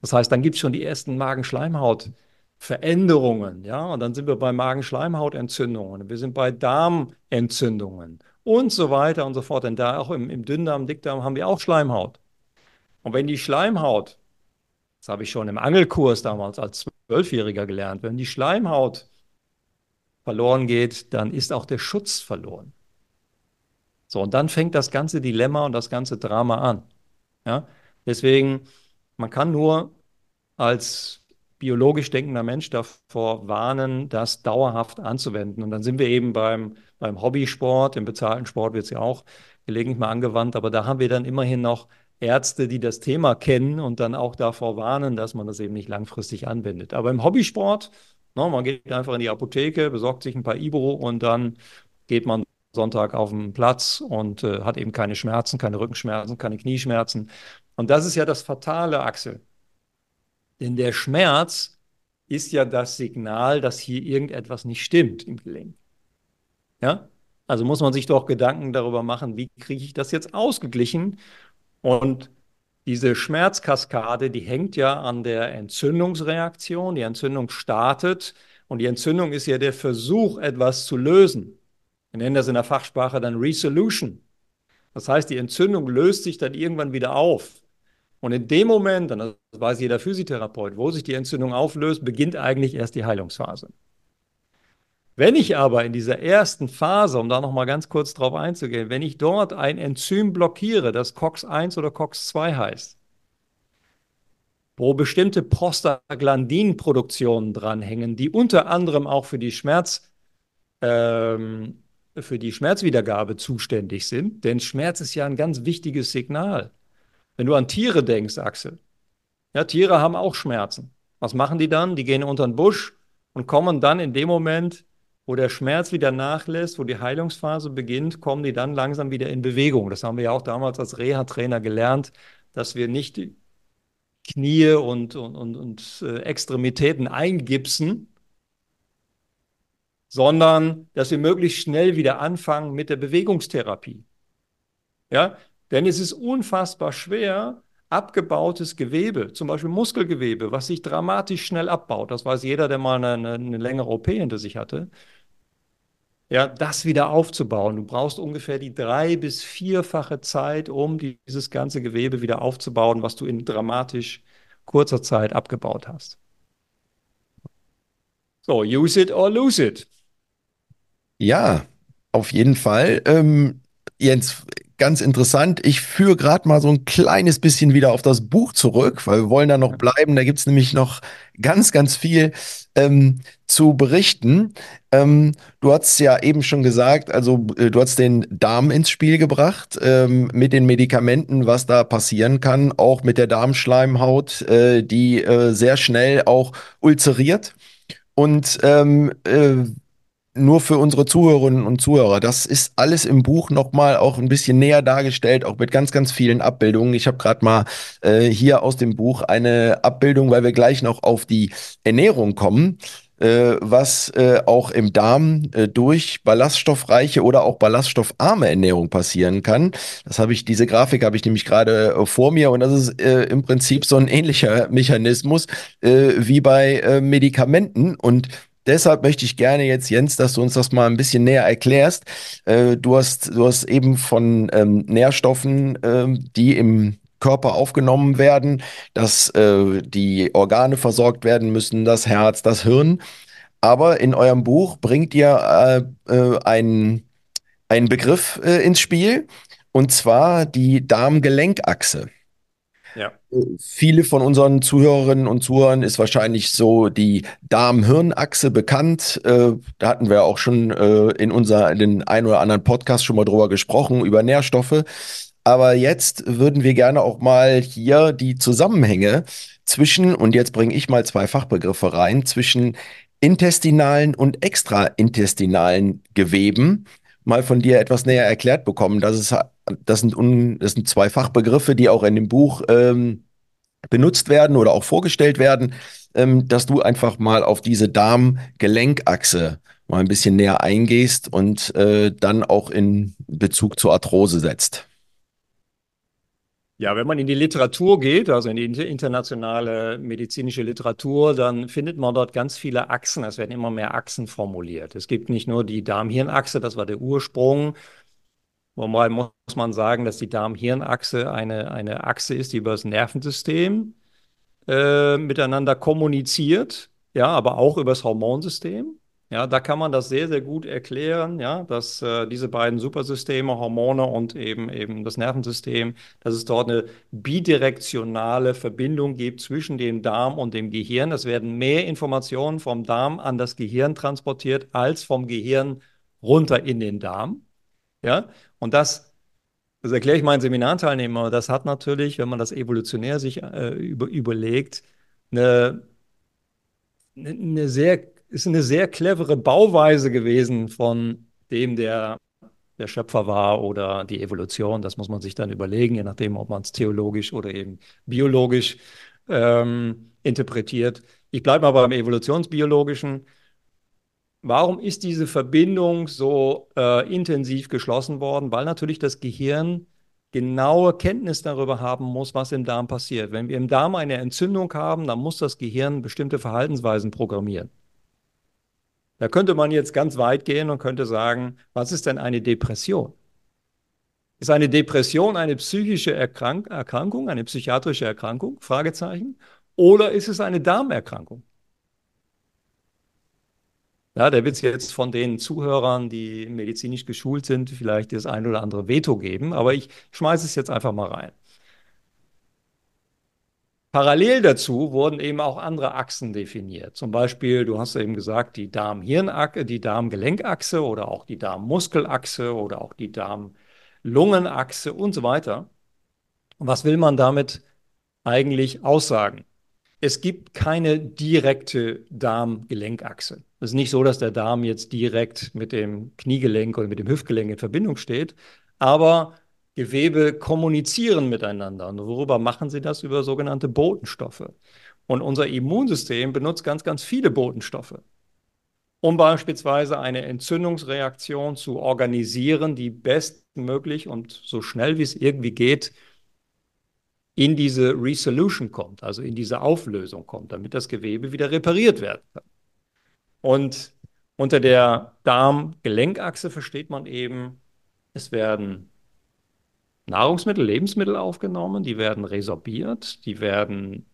Das heißt, dann gibt es schon die ersten Magenschleimhautveränderungen, ja, und dann sind wir bei Magenschleimhautentzündungen, wir sind bei Darmentzündungen und so weiter und so fort. Denn da auch im, im Dünndarm, Dickdarm haben wir auch Schleimhaut. Und wenn die Schleimhaut, das habe ich schon im Angelkurs damals als Zwölfjähriger gelernt, wenn die Schleimhaut verloren geht, dann ist auch der Schutz verloren. So, und dann fängt das ganze Dilemma und das ganze Drama an. Ja? Deswegen, man kann nur als biologisch denkender Mensch davor warnen, das dauerhaft anzuwenden. Und dann sind wir eben beim, beim Hobbysport, im bezahlten Sport wird es ja auch gelegentlich mal angewandt, aber da haben wir dann immerhin noch Ärzte, die das Thema kennen und dann auch davor warnen, dass man das eben nicht langfristig anwendet. Aber im Hobbysport, no, man geht einfach in die Apotheke, besorgt sich ein paar Ibo und dann geht man Sonntag auf den Platz und äh, hat eben keine Schmerzen, keine Rückenschmerzen, keine Knieschmerzen. Und das ist ja das Fatale, Axel. Denn der Schmerz ist ja das Signal, dass hier irgendetwas nicht stimmt im Gelenk. Ja? Also muss man sich doch Gedanken darüber machen, wie kriege ich das jetzt ausgeglichen? Und diese Schmerzkaskade, die hängt ja an der Entzündungsreaktion. Die Entzündung startet und die Entzündung ist ja der Versuch, etwas zu lösen. Wir nennen das in der Fachsprache dann Resolution. Das heißt, die Entzündung löst sich dann irgendwann wieder auf. Und in dem Moment, und das weiß jeder Physiotherapeut, wo sich die Entzündung auflöst, beginnt eigentlich erst die Heilungsphase. Wenn ich aber in dieser ersten Phase, um da noch mal ganz kurz drauf einzugehen, wenn ich dort ein Enzym blockiere, das COX-1 oder COX-2 heißt, wo bestimmte Prostaglandinproduktionen dranhängen, die unter anderem auch für die Schmerz, ähm, für die Schmerzwiedergabe zuständig sind, denn Schmerz ist ja ein ganz wichtiges Signal. Wenn du an Tiere denkst, Axel, ja, Tiere haben auch Schmerzen. Was machen die dann? Die gehen unter den Busch und kommen dann in dem Moment, wo der Schmerz wieder nachlässt, wo die Heilungsphase beginnt, kommen die dann langsam wieder in Bewegung. Das haben wir ja auch damals als Reha-Trainer gelernt, dass wir nicht Knie und, und, und, und äh, Extremitäten eingipsen, sondern dass wir möglichst schnell wieder anfangen mit der Bewegungstherapie. Ja, denn es ist unfassbar schwer, abgebautes Gewebe, zum Beispiel Muskelgewebe, was sich dramatisch schnell abbaut. Das weiß jeder, der mal eine, eine längere OP hinter sich hatte. Ja, das wieder aufzubauen. Du brauchst ungefähr die drei- bis vierfache Zeit, um dieses ganze Gewebe wieder aufzubauen, was du in dramatisch kurzer Zeit abgebaut hast. So, use it or lose it. Ja, auf jeden Fall. Ähm, Jens, ganz interessant. Ich führe gerade mal so ein kleines bisschen wieder auf das Buch zurück, weil wir wollen da noch bleiben. Da gibt es nämlich noch ganz, ganz viel ähm, zu berichten. Ähm, du hast ja eben schon gesagt, also äh, du hast den Darm ins Spiel gebracht ähm, mit den Medikamenten, was da passieren kann, auch mit der Darmschleimhaut, äh, die äh, sehr schnell auch ulzeriert. Und ähm, äh, nur für unsere Zuhörerinnen und Zuhörer. Das ist alles im Buch nochmal auch ein bisschen näher dargestellt, auch mit ganz, ganz vielen Abbildungen. Ich habe gerade mal äh, hier aus dem Buch eine Abbildung, weil wir gleich noch auf die Ernährung kommen, äh, was äh, auch im Darm äh, durch ballaststoffreiche oder auch ballaststoffarme Ernährung passieren kann. Das habe ich, diese Grafik habe ich nämlich gerade äh, vor mir und das ist äh, im Prinzip so ein ähnlicher Mechanismus wie bei Medikamenten und Deshalb möchte ich gerne jetzt, Jens, dass du uns das mal ein bisschen näher erklärst. Äh, du, hast, du hast eben von ähm, Nährstoffen, ähm, die im Körper aufgenommen werden, dass äh, die Organe versorgt werden müssen, das Herz, das Hirn. Aber in eurem Buch bringt ihr äh, äh, einen, einen Begriff äh, ins Spiel, und zwar die Darmgelenkachse. Ja. Viele von unseren Zuhörerinnen und Zuhörern ist wahrscheinlich so die Darm-Hirn-Achse bekannt. Äh, da hatten wir auch schon äh, in unser, in den ein oder anderen Podcast schon mal drüber gesprochen, über Nährstoffe. Aber jetzt würden wir gerne auch mal hier die Zusammenhänge zwischen, und jetzt bringe ich mal zwei Fachbegriffe rein, zwischen intestinalen und extraintestinalen Geweben mal von dir etwas näher erklärt bekommen. Das, ist, das, sind, un, das sind zwei Fachbegriffe, die auch in dem Buch ähm, benutzt werden oder auch vorgestellt werden, ähm, dass du einfach mal auf diese Darm-Gelenkachse mal ein bisschen näher eingehst und äh, dann auch in Bezug zur Arthrose setzt. Ja, wenn man in die Literatur geht, also in die internationale medizinische Literatur, dann findet man dort ganz viele Achsen. Es werden immer mehr Achsen formuliert. Es gibt nicht nur die Darm-Hirn-Achse, das war der Ursprung. Wobei muss man sagen, dass die Darm-Hirn-Achse eine, eine Achse ist, die über das Nervensystem äh, miteinander kommuniziert, ja, aber auch über das Hormonsystem. Ja, da kann man das sehr, sehr gut erklären, ja, dass äh, diese beiden Supersysteme, Hormone und eben, eben das Nervensystem, dass es dort eine bidirektionale Verbindung gibt zwischen dem Darm und dem Gehirn. Es werden mehr Informationen vom Darm an das Gehirn transportiert als vom Gehirn runter in den Darm. Ja, und das, das erkläre ich meinen Seminarteilnehmern, das hat natürlich, wenn man das evolutionär sich äh, über, überlegt, eine, eine sehr ist eine sehr clevere Bauweise gewesen von dem, der der Schöpfer war oder die Evolution. Das muss man sich dann überlegen, je nachdem, ob man es theologisch oder eben biologisch ähm, interpretiert. Ich bleibe mal beim evolutionsbiologischen. Warum ist diese Verbindung so äh, intensiv geschlossen worden? Weil natürlich das Gehirn genaue Kenntnis darüber haben muss, was im Darm passiert. Wenn wir im Darm eine Entzündung haben, dann muss das Gehirn bestimmte Verhaltensweisen programmieren. Da könnte man jetzt ganz weit gehen und könnte sagen, was ist denn eine Depression? Ist eine Depression eine psychische Erkrank Erkrankung, eine psychiatrische Erkrankung? Fragezeichen. Oder ist es eine Darmerkrankung? Ja, der wird jetzt von den Zuhörern, die medizinisch geschult sind, vielleicht das ein oder andere Veto geben, aber ich schmeiße es jetzt einfach mal rein. Parallel dazu wurden eben auch andere Achsen definiert. Zum Beispiel, du hast eben gesagt, die Darm-Hirn-Achse, die Darm-Gelenkachse oder auch die Darm-Muskelachse oder auch die Darm-Lungenachse und so weiter. Was will man damit eigentlich aussagen? Es gibt keine direkte Darm-Gelenkachse. Es ist nicht so, dass der Darm jetzt direkt mit dem Kniegelenk oder mit dem Hüftgelenk in Verbindung steht, aber Gewebe kommunizieren miteinander. Und worüber machen sie das? Über sogenannte Botenstoffe. Und unser Immunsystem benutzt ganz, ganz viele Botenstoffe, um beispielsweise eine Entzündungsreaktion zu organisieren, die bestmöglich und so schnell wie es irgendwie geht in diese Resolution kommt, also in diese Auflösung kommt, damit das Gewebe wieder repariert werden kann. Und unter der Darm-Gelenkachse versteht man eben, es werden Nahrungsmittel, Lebensmittel aufgenommen, die werden resorbiert, die werden,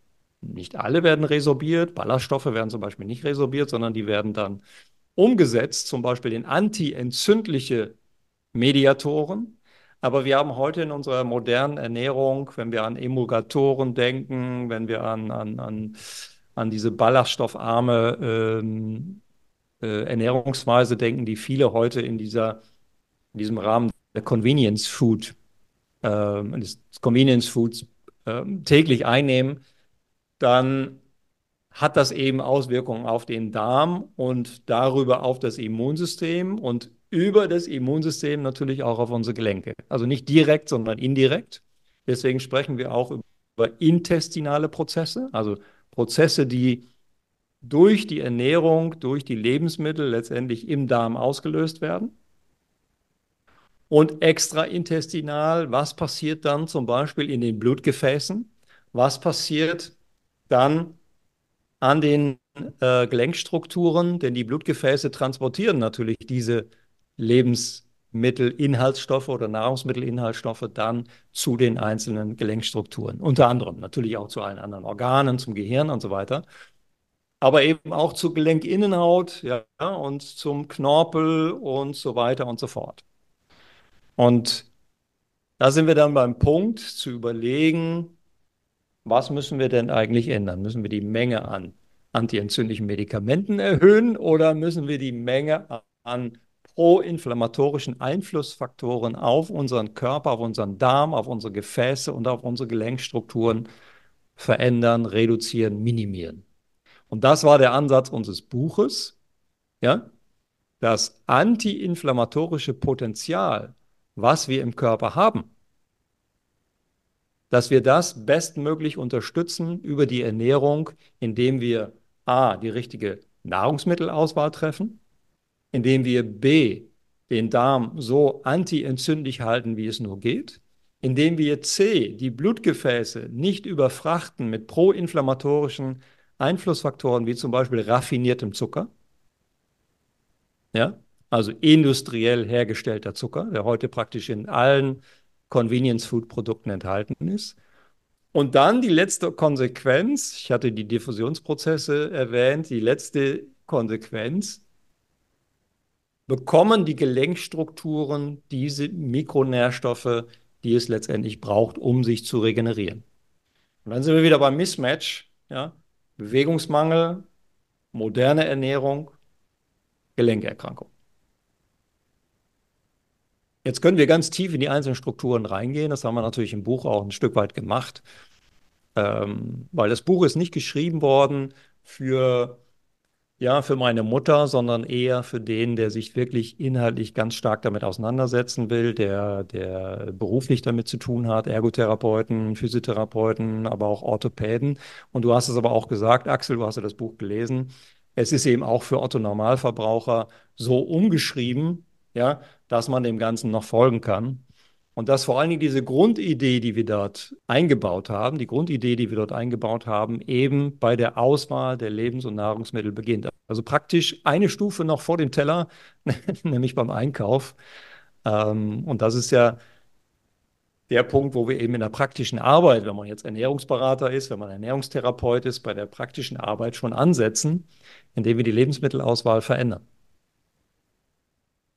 nicht alle werden resorbiert, Ballaststoffe werden zum Beispiel nicht resorbiert, sondern die werden dann umgesetzt, zum Beispiel in antientzündliche Mediatoren. Aber wir haben heute in unserer modernen Ernährung, wenn wir an Emulgatoren denken, wenn wir an, an, an, an diese ballaststoffarme ähm, äh, Ernährungsweise denken, die viele heute in, dieser, in diesem Rahmen der Convenience Food äh, des Convenience Foods äh, täglich einnehmen, dann hat das eben Auswirkungen auf den Darm und darüber auf das Immunsystem und über das Immunsystem natürlich auch auf unsere Gelenke. Also nicht direkt, sondern indirekt. Deswegen sprechen wir auch über intestinale Prozesse, also Prozesse, die durch die Ernährung, durch die Lebensmittel letztendlich im Darm ausgelöst werden. Und extraintestinal, was passiert dann zum Beispiel in den Blutgefäßen? Was passiert dann an den äh, Gelenkstrukturen? Denn die Blutgefäße transportieren natürlich diese Lebensmittelinhaltsstoffe oder Nahrungsmittelinhaltsstoffe dann zu den einzelnen Gelenkstrukturen. Unter anderem natürlich auch zu allen anderen Organen, zum Gehirn und so weiter. Aber eben auch zur Gelenkinnenhaut ja, und zum Knorpel und so weiter und so fort. Und da sind wir dann beim Punkt zu überlegen, was müssen wir denn eigentlich ändern? Müssen wir die Menge an antientzündlichen Medikamenten erhöhen oder müssen wir die Menge an proinflammatorischen Einflussfaktoren auf unseren Körper, auf unseren Darm, auf unsere Gefäße und auf unsere Gelenkstrukturen verändern, reduzieren, minimieren? Und das war der Ansatz unseres Buches, ja, das antiinflammatorische Potenzial was wir im Körper haben, dass wir das bestmöglich unterstützen über die Ernährung, indem wir a. die richtige Nahrungsmittelauswahl treffen, indem wir b. den Darm so antientzündlich halten, wie es nur geht, indem wir c. die Blutgefäße nicht überfrachten mit proinflammatorischen Einflussfaktoren wie zum Beispiel raffiniertem Zucker. Ja, also industriell hergestellter Zucker, der heute praktisch in allen Convenience-Food-Produkten enthalten ist. Und dann die letzte Konsequenz, ich hatte die Diffusionsprozesse erwähnt, die letzte Konsequenz bekommen die Gelenkstrukturen diese Mikronährstoffe, die es letztendlich braucht, um sich zu regenerieren. Und dann sind wir wieder beim Mismatch, ja? Bewegungsmangel, moderne Ernährung, Gelenkerkrankung. Jetzt können wir ganz tief in die einzelnen Strukturen reingehen. Das haben wir natürlich im Buch auch ein Stück weit gemacht, ähm, weil das Buch ist nicht geschrieben worden für ja, für meine Mutter, sondern eher für den, der sich wirklich inhaltlich ganz stark damit auseinandersetzen will, der, der beruflich damit zu tun hat, Ergotherapeuten, Physiotherapeuten, aber auch Orthopäden. Und du hast es aber auch gesagt, Axel, du hast ja das Buch gelesen. Es ist eben auch für Otto Normalverbraucher so umgeschrieben, ja, dass man dem Ganzen noch folgen kann. Und dass vor allen Dingen diese Grundidee, die wir dort eingebaut haben, die Grundidee, die wir dort eingebaut haben, eben bei der Auswahl der Lebens- und Nahrungsmittel beginnt. Also praktisch eine Stufe noch vor dem Teller, nämlich beim Einkauf. Ähm, und das ist ja der Punkt, wo wir eben in der praktischen Arbeit, wenn man jetzt Ernährungsberater ist, wenn man Ernährungstherapeut ist, bei der praktischen Arbeit schon ansetzen, indem wir die Lebensmittelauswahl verändern.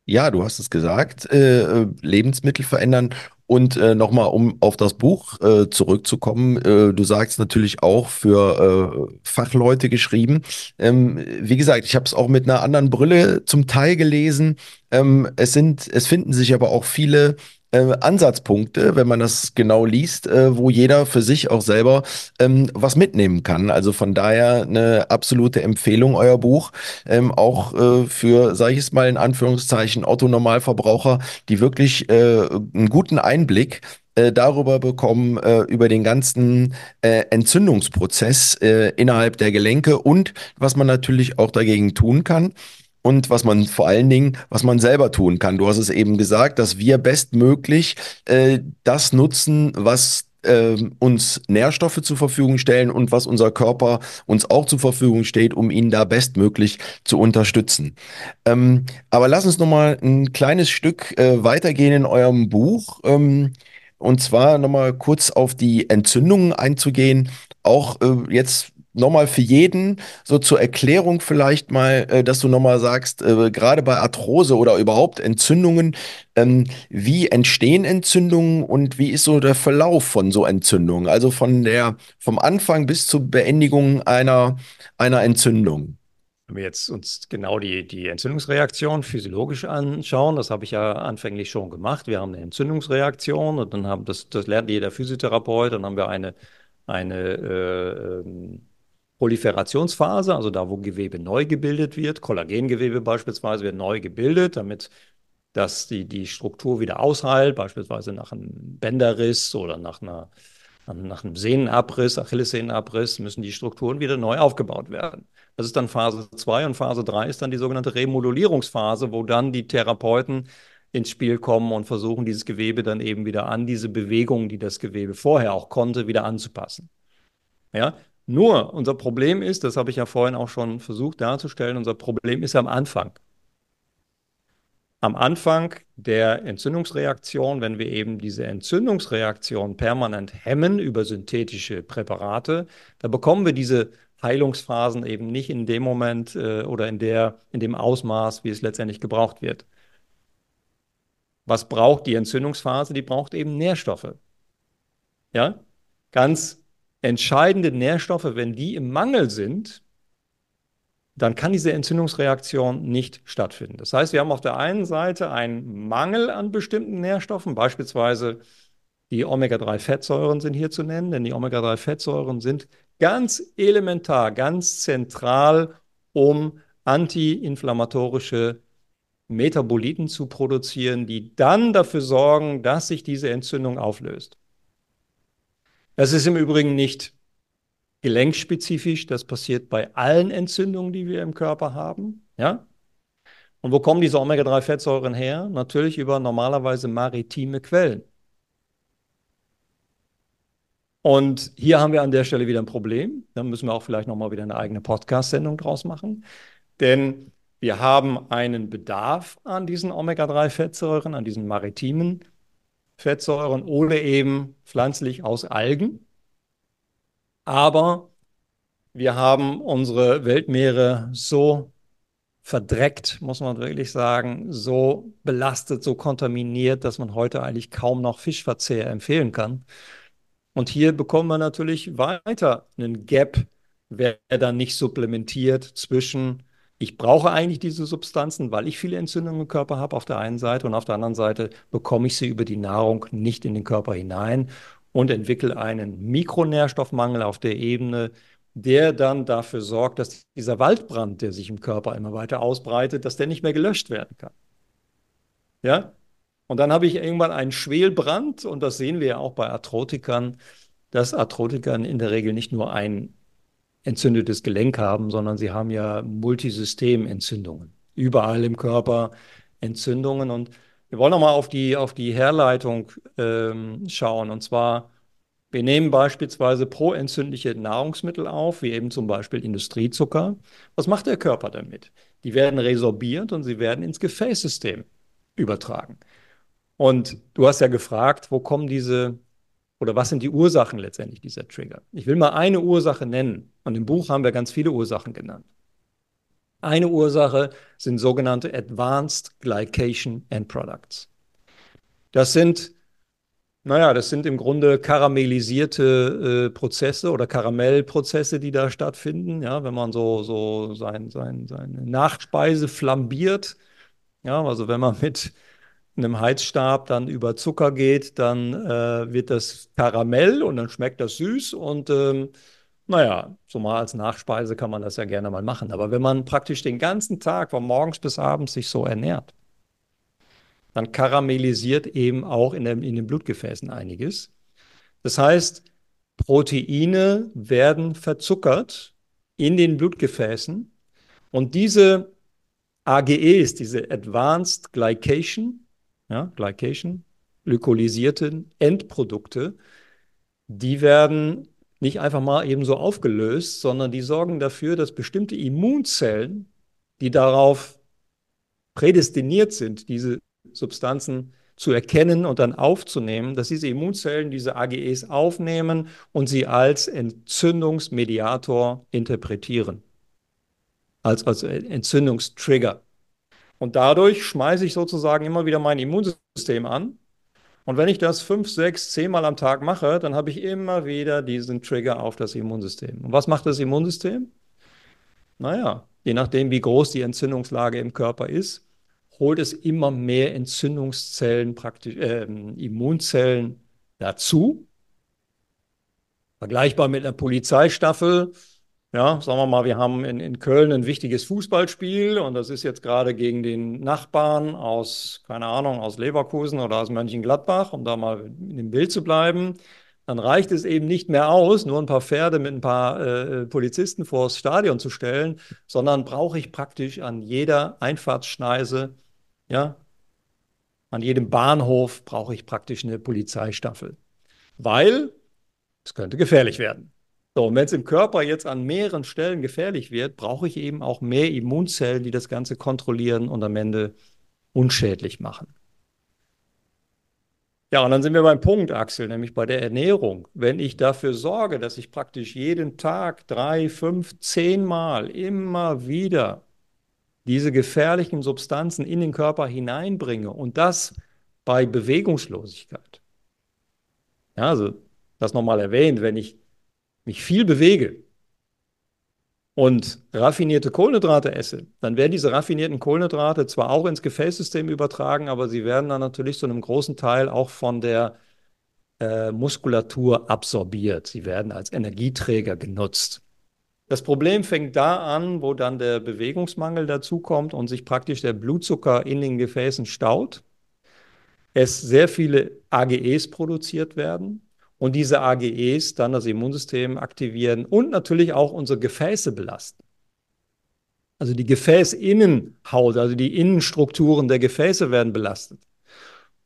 Ja, du hast es gesagt, äh, Lebensmittel verändern. Und äh, nochmal, um auf das Buch äh, zurückzukommen, äh, du sagst natürlich auch für äh, Fachleute geschrieben. Ähm, wie gesagt, ich habe es auch mit einer anderen Brille zum Teil gelesen. Ähm, es sind, es finden sich aber auch viele äh, Ansatzpunkte, wenn man das genau liest, äh, wo jeder für sich auch selber ähm, was mitnehmen kann. Also von daher eine absolute Empfehlung, euer Buch, ähm, auch äh, für, sage ich es mal in Anführungszeichen, Autonormalverbraucher, die wirklich äh, einen guten Einblick äh, darüber bekommen, äh, über den ganzen äh, Entzündungsprozess äh, innerhalb der Gelenke und was man natürlich auch dagegen tun kann und was man vor allen Dingen, was man selber tun kann. Du hast es eben gesagt, dass wir bestmöglich äh, das nutzen, was äh, uns Nährstoffe zur Verfügung stellen und was unser Körper uns auch zur Verfügung steht, um ihn da bestmöglich zu unterstützen. Ähm, aber lass uns noch mal ein kleines Stück äh, weitergehen in eurem Buch. Ähm, und zwar noch mal kurz auf die Entzündungen einzugehen. Auch äh, jetzt nochmal für jeden, so zur Erklärung vielleicht mal, äh, dass du nochmal sagst, äh, gerade bei Arthrose oder überhaupt Entzündungen, ähm, wie entstehen Entzündungen und wie ist so der Verlauf von so Entzündungen? Also von der, vom Anfang bis zur Beendigung einer, einer Entzündung. Wenn wir jetzt uns genau die, die Entzündungsreaktion physiologisch anschauen, das habe ich ja anfänglich schon gemacht. Wir haben eine Entzündungsreaktion und dann haben das, das lernt jeder Physiotherapeut, dann haben wir eine, eine äh, ähm, Proliferationsphase, also da, wo Gewebe neu gebildet wird, Kollagengewebe beispielsweise wird neu gebildet, damit dass die, die Struktur wieder ausheilt, beispielsweise nach einem Bänderriss oder nach, einer, nach einem Sehnenabriss, Achillessehnenabriss, müssen die Strukturen wieder neu aufgebaut werden. Das ist dann Phase 2 und Phase 3 ist dann die sogenannte Remodulierungsphase, wo dann die Therapeuten ins Spiel kommen und versuchen, dieses Gewebe dann eben wieder an diese Bewegungen, die das Gewebe vorher auch konnte, wieder anzupassen. Ja, nur unser Problem ist, das habe ich ja vorhin auch schon versucht darzustellen, unser Problem ist am Anfang. Am Anfang der Entzündungsreaktion, wenn wir eben diese Entzündungsreaktion permanent hemmen über synthetische Präparate, da bekommen wir diese Heilungsphasen eben nicht in dem Moment äh, oder in der, in dem Ausmaß, wie es letztendlich gebraucht wird. Was braucht die Entzündungsphase? Die braucht eben Nährstoffe. Ja, ganz entscheidende Nährstoffe, wenn die im Mangel sind, dann kann diese Entzündungsreaktion nicht stattfinden. Das heißt, wir haben auf der einen Seite einen Mangel an bestimmten Nährstoffen, beispielsweise die Omega-3-Fettsäuren sind hier zu nennen, denn die Omega-3-Fettsäuren sind ganz elementar, ganz zentral, um antiinflammatorische Metaboliten zu produzieren, die dann dafür sorgen, dass sich diese Entzündung auflöst. Das ist im Übrigen nicht gelenkspezifisch, das passiert bei allen Entzündungen, die wir im Körper haben. Ja? Und wo kommen diese Omega-3-Fettsäuren her? Natürlich über normalerweise maritime Quellen. Und hier haben wir an der Stelle wieder ein Problem. Da müssen wir auch vielleicht nochmal wieder eine eigene Podcast-Sendung draus machen. Denn wir haben einen Bedarf an diesen Omega-3-Fettsäuren, an diesen maritimen Fettsäuren oder eben pflanzlich aus Algen. Aber wir haben unsere Weltmeere so verdreckt, muss man wirklich sagen, so belastet, so kontaminiert, dass man heute eigentlich kaum noch Fischverzehr empfehlen kann. Und hier bekommen wir natürlich weiter einen Gap, wer dann nicht supplementiert zwischen, ich brauche eigentlich diese Substanzen, weil ich viele Entzündungen im Körper habe auf der einen Seite und auf der anderen Seite bekomme ich sie über die Nahrung nicht in den Körper hinein und entwickle einen Mikronährstoffmangel auf der Ebene, der dann dafür sorgt, dass dieser Waldbrand, der sich im Körper immer weiter ausbreitet, dass der nicht mehr gelöscht werden kann. Ja, und dann habe ich irgendwann einen Schwelbrand und das sehen wir ja auch bei Arthrotikern, dass Arthrotikern in der Regel nicht nur ein entzündetes Gelenk haben, sondern sie haben ja Multisystementzündungen. Überall im Körper Entzündungen. Und wir wollen nochmal auf die, auf die Herleitung ähm, schauen. Und zwar, wir nehmen beispielsweise proentzündliche Nahrungsmittel auf, wie eben zum Beispiel Industriezucker. Was macht der Körper damit? Die werden resorbiert und sie werden ins Gefäßsystem übertragen. Und du hast ja gefragt, wo kommen diese oder was sind die Ursachen letztendlich dieser Trigger? Ich will mal eine Ursache nennen. Und im Buch haben wir ganz viele Ursachen genannt. Eine Ursache sind sogenannte Advanced Glycation End Products. Das sind, naja, das sind im Grunde karamellisierte äh, Prozesse oder Karamellprozesse, die da stattfinden. Ja, wenn man so, so sein, sein, seine Nachspeise flambiert. Ja, also wenn man mit einem Heizstab dann über Zucker geht, dann äh, wird das Karamell und dann schmeckt das süß und ähm, naja, so mal als Nachspeise kann man das ja gerne mal machen. Aber wenn man praktisch den ganzen Tag von morgens bis abends sich so ernährt, dann karamellisiert eben auch in, dem, in den Blutgefäßen einiges. Das heißt, Proteine werden verzuckert in den Blutgefäßen und diese AGEs, diese Advanced Glycation, ja, Glycation, glykolysierte Endprodukte, die werden nicht einfach mal eben so aufgelöst, sondern die sorgen dafür, dass bestimmte Immunzellen, die darauf prädestiniert sind, diese Substanzen zu erkennen und dann aufzunehmen, dass diese Immunzellen diese AGEs aufnehmen und sie als Entzündungsmediator interpretieren, als, als Entzündungstrigger. Und dadurch schmeiße ich sozusagen immer wieder mein Immunsystem an. Und wenn ich das fünf, sechs, zehnmal am Tag mache, dann habe ich immer wieder diesen Trigger auf das Immunsystem. Und was macht das Immunsystem? Naja, je nachdem, wie groß die Entzündungslage im Körper ist, holt es immer mehr Entzündungszellen, praktisch äh, Immunzellen dazu. Vergleichbar mit einer Polizeistaffel ja, sagen wir mal, wir haben in, in Köln ein wichtiges Fußballspiel und das ist jetzt gerade gegen den Nachbarn aus, keine Ahnung, aus Leverkusen oder aus Mönchengladbach, um da mal in dem Bild zu bleiben. Dann reicht es eben nicht mehr aus, nur ein paar Pferde mit ein paar äh, Polizisten vors Stadion zu stellen, sondern brauche ich praktisch an jeder Einfahrtsschneise, ja, an jedem Bahnhof brauche ich praktisch eine Polizeistaffel. Weil es könnte gefährlich werden. So, und wenn es im Körper jetzt an mehreren Stellen gefährlich wird, brauche ich eben auch mehr Immunzellen, die das Ganze kontrollieren und am Ende unschädlich machen. Ja, und dann sind wir beim Punkt, Axel, nämlich bei der Ernährung. Wenn ich dafür sorge, dass ich praktisch jeden Tag drei, fünf, zehn Mal immer wieder diese gefährlichen Substanzen in den Körper hineinbringe und das bei Bewegungslosigkeit. Ja, also das nochmal erwähnt, wenn ich mich viel bewege und raffinierte Kohlenhydrate esse, dann werden diese raffinierten Kohlenhydrate zwar auch ins Gefäßsystem übertragen, aber sie werden dann natürlich zu einem großen Teil auch von der äh, Muskulatur absorbiert. Sie werden als Energieträger genutzt. Das Problem fängt da an, wo dann der Bewegungsmangel dazukommt und sich praktisch der Blutzucker in den Gefäßen staut. Es sehr viele AGEs produziert werden und diese AGEs dann das Immunsystem aktivieren und natürlich auch unsere Gefäße belasten. Also die Gefäßinnenhaut, also die Innenstrukturen der Gefäße werden belastet.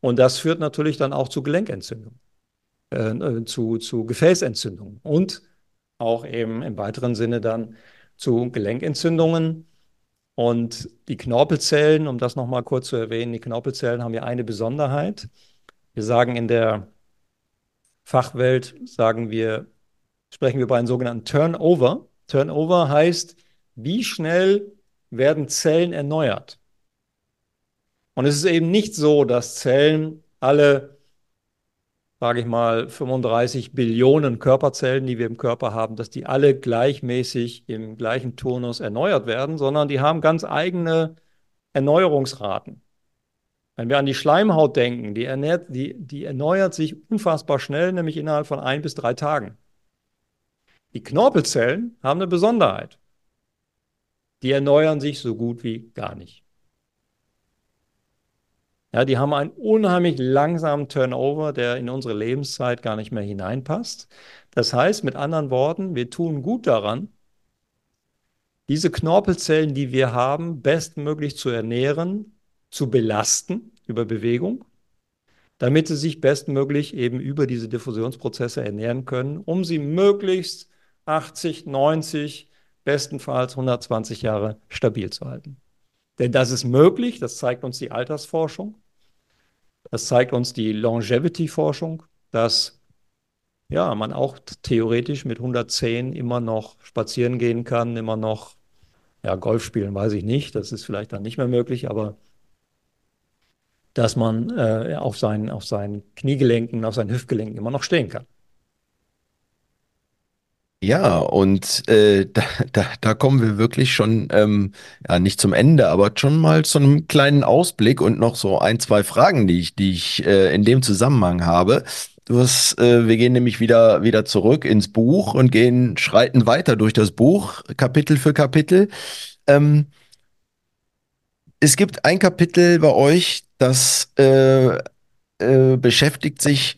Und das führt natürlich dann auch zu Gelenkentzündungen, äh, äh, zu, zu Gefäßentzündungen und auch eben im weiteren Sinne dann zu Gelenkentzündungen. Und die Knorpelzellen, um das nochmal kurz zu erwähnen, die Knorpelzellen haben ja eine Besonderheit. Wir sagen in der Fachwelt sagen wir, sprechen wir bei einem sogenannten Turnover. Turnover heißt, wie schnell werden Zellen erneuert. Und es ist eben nicht so, dass Zellen alle, sage ich mal, 35 Billionen Körperzellen, die wir im Körper haben, dass die alle gleichmäßig im gleichen Turnus erneuert werden, sondern die haben ganz eigene Erneuerungsraten. Wenn wir an die Schleimhaut denken, die, ernährt, die, die erneuert sich unfassbar schnell, nämlich innerhalb von ein bis drei Tagen. Die Knorpelzellen haben eine Besonderheit. Die erneuern sich so gut wie gar nicht. Ja, die haben einen unheimlich langsamen Turnover, der in unsere Lebenszeit gar nicht mehr hineinpasst. Das heißt, mit anderen Worten, wir tun gut daran, diese Knorpelzellen, die wir haben, bestmöglich zu ernähren, zu belasten über Bewegung, damit sie sich bestmöglich eben über diese Diffusionsprozesse ernähren können, um sie möglichst 80, 90, bestenfalls 120 Jahre stabil zu halten. Denn das ist möglich, das zeigt uns die Altersforschung. Das zeigt uns die Longevity-Forschung, dass ja, man auch theoretisch mit 110 immer noch spazieren gehen kann, immer noch ja, Golf spielen, weiß ich nicht, das ist vielleicht dann nicht mehr möglich, aber dass man äh, auf, seinen, auf seinen Kniegelenken, auf seinen Hüftgelenken immer noch stehen kann. Ja, und äh, da, da, da kommen wir wirklich schon, ähm, ja, nicht zum Ende, aber schon mal zu einem kleinen Ausblick und noch so ein, zwei Fragen, die ich, die ich äh, in dem Zusammenhang habe. Du hast, äh, wir gehen nämlich wieder, wieder zurück ins Buch und gehen, schreiten weiter durch das Buch, Kapitel für Kapitel. Ähm, es gibt ein Kapitel bei euch, das äh, äh, beschäftigt sich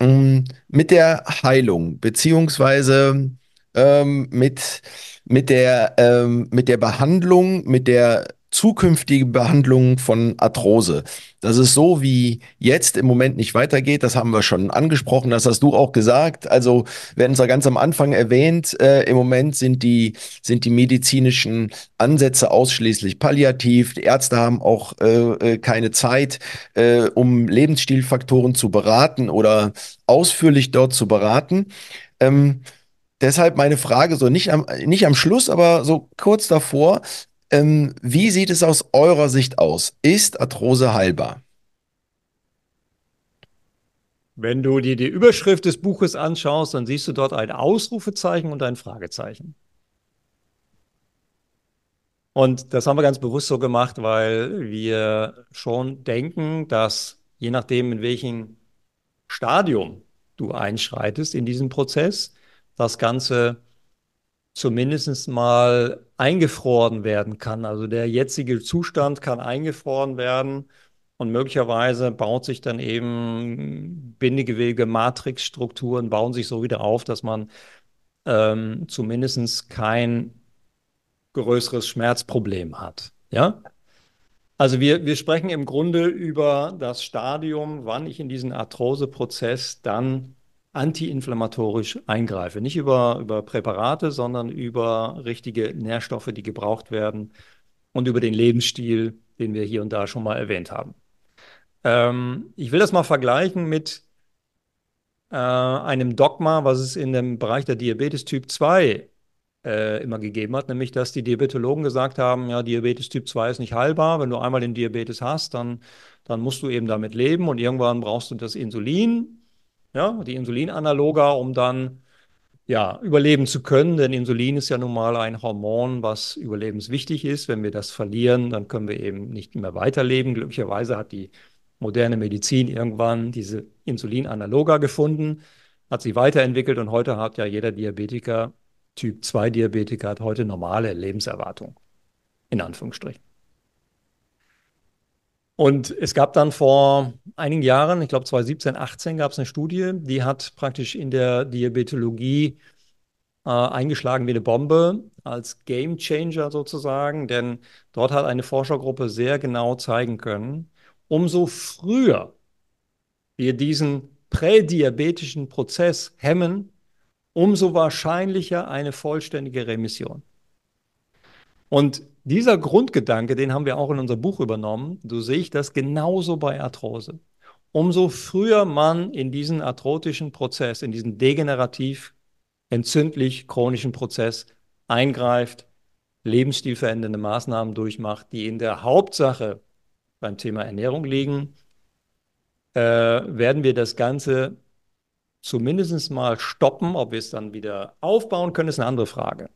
ähm, mit der Heilung, beziehungsweise ähm, mit, mit, der, ähm, mit der Behandlung, mit der zukünftige Behandlung von Arthrose. Dass es so wie jetzt im Moment nicht weitergeht, das haben wir schon angesprochen, das hast du auch gesagt. Also wir hatten es ja ganz am Anfang erwähnt, äh, im Moment sind die, sind die medizinischen Ansätze ausschließlich palliativ. Die Ärzte haben auch äh, äh keine Zeit, äh, um Lebensstilfaktoren zu beraten oder ausführlich dort zu beraten. Ähm, Deshalb meine Frage, so nicht am, nicht am Schluss, aber so kurz davor, ähm, wie sieht es aus eurer Sicht aus? Ist Arthrose heilbar? Wenn du dir die Überschrift des Buches anschaust, dann siehst du dort ein Ausrufezeichen und ein Fragezeichen. Und das haben wir ganz bewusst so gemacht, weil wir schon denken, dass je nachdem, in welchem Stadium du einschreitest in diesem Prozess, das Ganze zumindest mal eingefroren werden kann. Also der jetzige Zustand kann eingefroren werden und möglicherweise baut sich dann eben Bindegewebe, Matrixstrukturen bauen sich so wieder auf, dass man ähm, zumindest kein größeres Schmerzproblem hat. Ja? Also wir, wir sprechen im Grunde über das Stadium, wann ich in diesen Arthroseprozess dann antiinflammatorisch eingreife. Nicht über, über Präparate, sondern über richtige Nährstoffe, die gebraucht werden und über den Lebensstil, den wir hier und da schon mal erwähnt haben. Ähm, ich will das mal vergleichen mit äh, einem Dogma, was es in dem Bereich der Diabetes Typ 2 äh, immer gegeben hat, nämlich dass die Diabetologen gesagt haben, ja, Diabetes Typ 2 ist nicht heilbar. Wenn du einmal den Diabetes hast, dann, dann musst du eben damit leben und irgendwann brauchst du das Insulin ja, die Insulinanaloga, um dann ja, überleben zu können, denn Insulin ist ja nun mal ein Hormon, was überlebenswichtig ist. Wenn wir das verlieren, dann können wir eben nicht mehr weiterleben. Glücklicherweise hat die moderne Medizin irgendwann diese Insulinanaloga gefunden, hat sie weiterentwickelt und heute hat ja jeder Diabetiker, Typ 2 Diabetiker, hat heute normale Lebenserwartung. In Anführungsstrichen. Und es gab dann vor einigen Jahren, ich glaube 2017, 18, gab es eine Studie, die hat praktisch in der Diabetologie äh, eingeschlagen wie eine Bombe als Game Changer sozusagen, denn dort hat eine Forschergruppe sehr genau zeigen können, umso früher wir diesen prädiabetischen Prozess hemmen, umso wahrscheinlicher eine vollständige Remission. Und dieser Grundgedanke, den haben wir auch in unser Buch übernommen. So sehe ich das genauso bei Arthrose. Umso früher man in diesen arthrotischen Prozess, in diesen degenerativ entzündlich chronischen Prozess eingreift, lebensstilverändernde Maßnahmen durchmacht, die in der Hauptsache beim Thema Ernährung liegen, äh, werden wir das Ganze zumindest mal stoppen. Ob wir es dann wieder aufbauen können, ist eine andere Frage.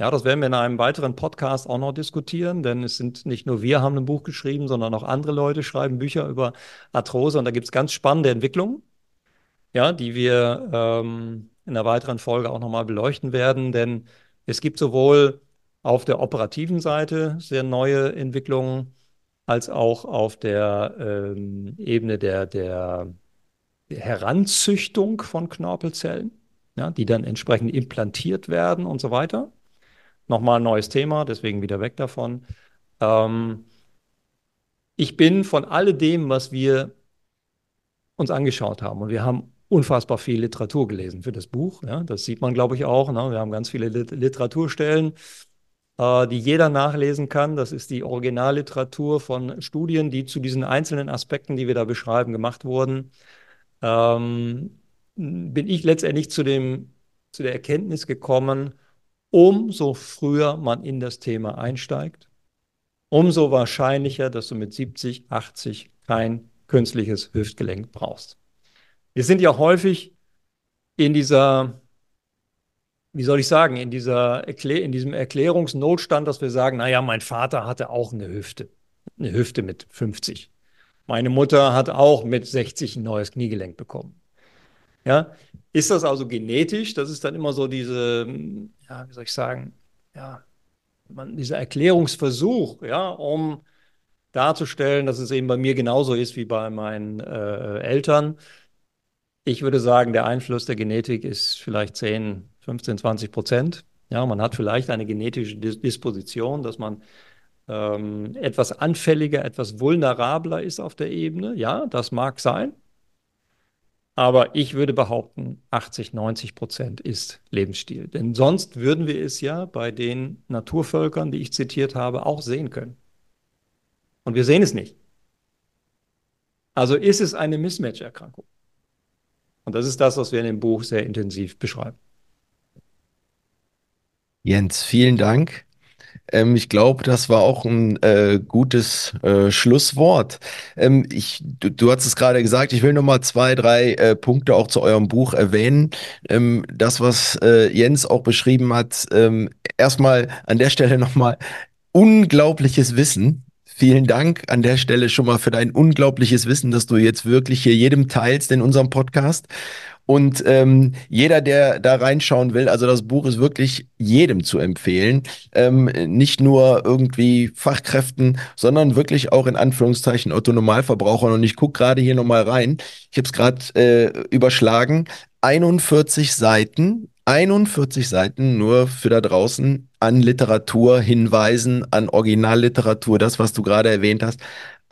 Ja, das werden wir in einem weiteren Podcast auch noch diskutieren, denn es sind nicht nur wir haben ein Buch geschrieben, sondern auch andere Leute schreiben Bücher über Arthrose und da gibt es ganz spannende Entwicklungen, ja, die wir ähm, in einer weiteren Folge auch nochmal beleuchten werden, denn es gibt sowohl auf der operativen Seite sehr neue Entwicklungen, als auch auf der ähm, Ebene der, der Heranzüchtung von Knorpelzellen, ja, die dann entsprechend implantiert werden und so weiter. Nochmal ein neues Thema, deswegen wieder weg davon. Ähm, ich bin von alledem, was wir uns angeschaut haben, und wir haben unfassbar viel Literatur gelesen für das Buch. Ja, das sieht man, glaube ich, auch. Ne? Wir haben ganz viele Literaturstellen, äh, die jeder nachlesen kann. Das ist die Originalliteratur von Studien, die zu diesen einzelnen Aspekten, die wir da beschreiben, gemacht wurden. Ähm, bin ich letztendlich zu, dem, zu der Erkenntnis gekommen, umso früher man in das Thema einsteigt, umso wahrscheinlicher, dass du mit 70, 80 kein künstliches Hüftgelenk brauchst. Wir sind ja häufig in dieser, wie soll ich sagen, in, dieser Erklär in diesem Erklärungsnotstand, dass wir sagen, naja, mein Vater hatte auch eine Hüfte, eine Hüfte mit 50. Meine Mutter hat auch mit 60 ein neues Kniegelenk bekommen. Ja, ist das also genetisch? Das ist dann immer so diese, ja, wie soll ich sagen, ja, man, dieser Erklärungsversuch, ja, um darzustellen, dass es eben bei mir genauso ist wie bei meinen äh, Eltern. Ich würde sagen, der Einfluss der Genetik ist vielleicht 10, 15, 20 Prozent. Ja, man hat vielleicht eine genetische Disposition, dass man ähm, etwas anfälliger, etwas vulnerabler ist auf der Ebene. Ja, das mag sein. Aber ich würde behaupten, 80, 90 Prozent ist Lebensstil. Denn sonst würden wir es ja bei den Naturvölkern, die ich zitiert habe, auch sehen können. Und wir sehen es nicht. Also ist es eine Mismatch-Erkrankung. Und das ist das, was wir in dem Buch sehr intensiv beschreiben. Jens, vielen Dank. Ähm, ich glaube, das war auch ein äh, gutes äh, Schlusswort. Ähm, ich, du, du hast es gerade gesagt, ich will noch mal zwei, drei äh, Punkte auch zu eurem Buch erwähnen. Ähm, das, was äh, Jens auch beschrieben hat, ähm, erstmal an der Stelle noch mal unglaubliches Wissen. Vielen Dank an der Stelle schon mal für dein unglaubliches Wissen, das du jetzt wirklich hier jedem teilst in unserem Podcast. Und ähm, jeder, der da reinschauen will, also das Buch ist wirklich jedem zu empfehlen. Ähm, nicht nur irgendwie Fachkräften, sondern wirklich auch in Anführungszeichen Autonomalverbrauchern. Und ich gucke gerade hier nochmal rein. Ich habe es gerade äh, überschlagen. 41 Seiten 41 Seiten nur für da draußen an Literatur hinweisen, an Originalliteratur, das, was du gerade erwähnt hast.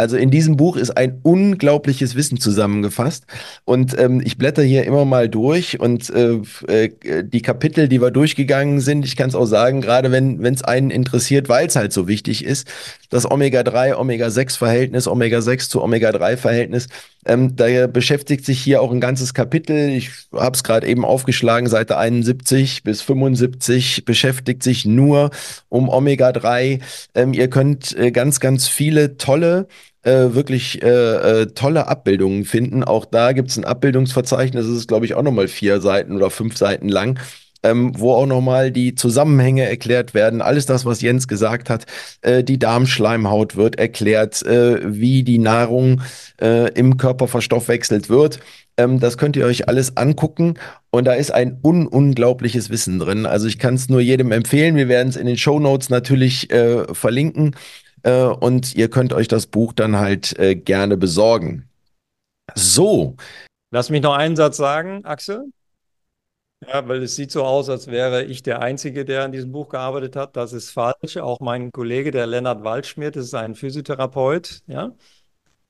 Also in diesem Buch ist ein unglaubliches Wissen zusammengefasst. Und ähm, ich blätter hier immer mal durch und äh, äh, die Kapitel, die wir durchgegangen sind, ich kann es auch sagen, gerade wenn es einen interessiert, weil es halt so wichtig ist, das Omega-3, Omega-6-Verhältnis, Omega-6 zu Omega-3-Verhältnis, ähm, da beschäftigt sich hier auch ein ganzes Kapitel. Ich habe es gerade eben aufgeschlagen, Seite 71 bis 75 beschäftigt sich nur um Omega-3. Ähm, ihr könnt äh, ganz, ganz viele tolle äh, wirklich äh, äh, tolle Abbildungen finden. Auch da gibt es ein Abbildungsverzeichnis, das ist, glaube ich, auch nochmal vier Seiten oder fünf Seiten lang. Ähm, wo auch nochmal die Zusammenhänge erklärt werden. Alles das, was Jens gesagt hat. Äh, die Darmschleimhaut wird erklärt, äh, wie die Nahrung äh, im Körper verstoffwechselt wird. Ähm, das könnt ihr euch alles angucken und da ist ein un unglaubliches Wissen drin. Also ich kann es nur jedem empfehlen. Wir werden es in den Show Notes natürlich äh, verlinken äh, und ihr könnt euch das Buch dann halt äh, gerne besorgen. So. Lass mich noch einen Satz sagen, Axel. Ja, weil es sieht so aus, als wäre ich der Einzige, der an diesem Buch gearbeitet hat. Das ist falsch. Auch mein Kollege, der Lennart Waldschmidt, ist ein Physiotherapeut, ja,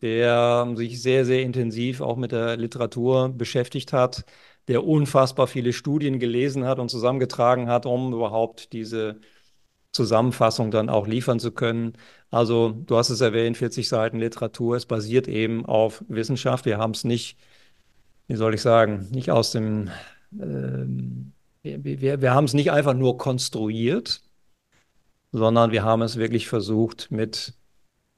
der sich sehr, sehr intensiv auch mit der Literatur beschäftigt hat, der unfassbar viele Studien gelesen hat und zusammengetragen hat, um überhaupt diese Zusammenfassung dann auch liefern zu können. Also du hast es erwähnt, 40 Seiten Literatur. Es basiert eben auf Wissenschaft. Wir haben es nicht, wie soll ich sagen, nicht aus dem, ähm, wir, wir, haben es nicht einfach nur konstruiert, sondern wir haben es wirklich versucht mit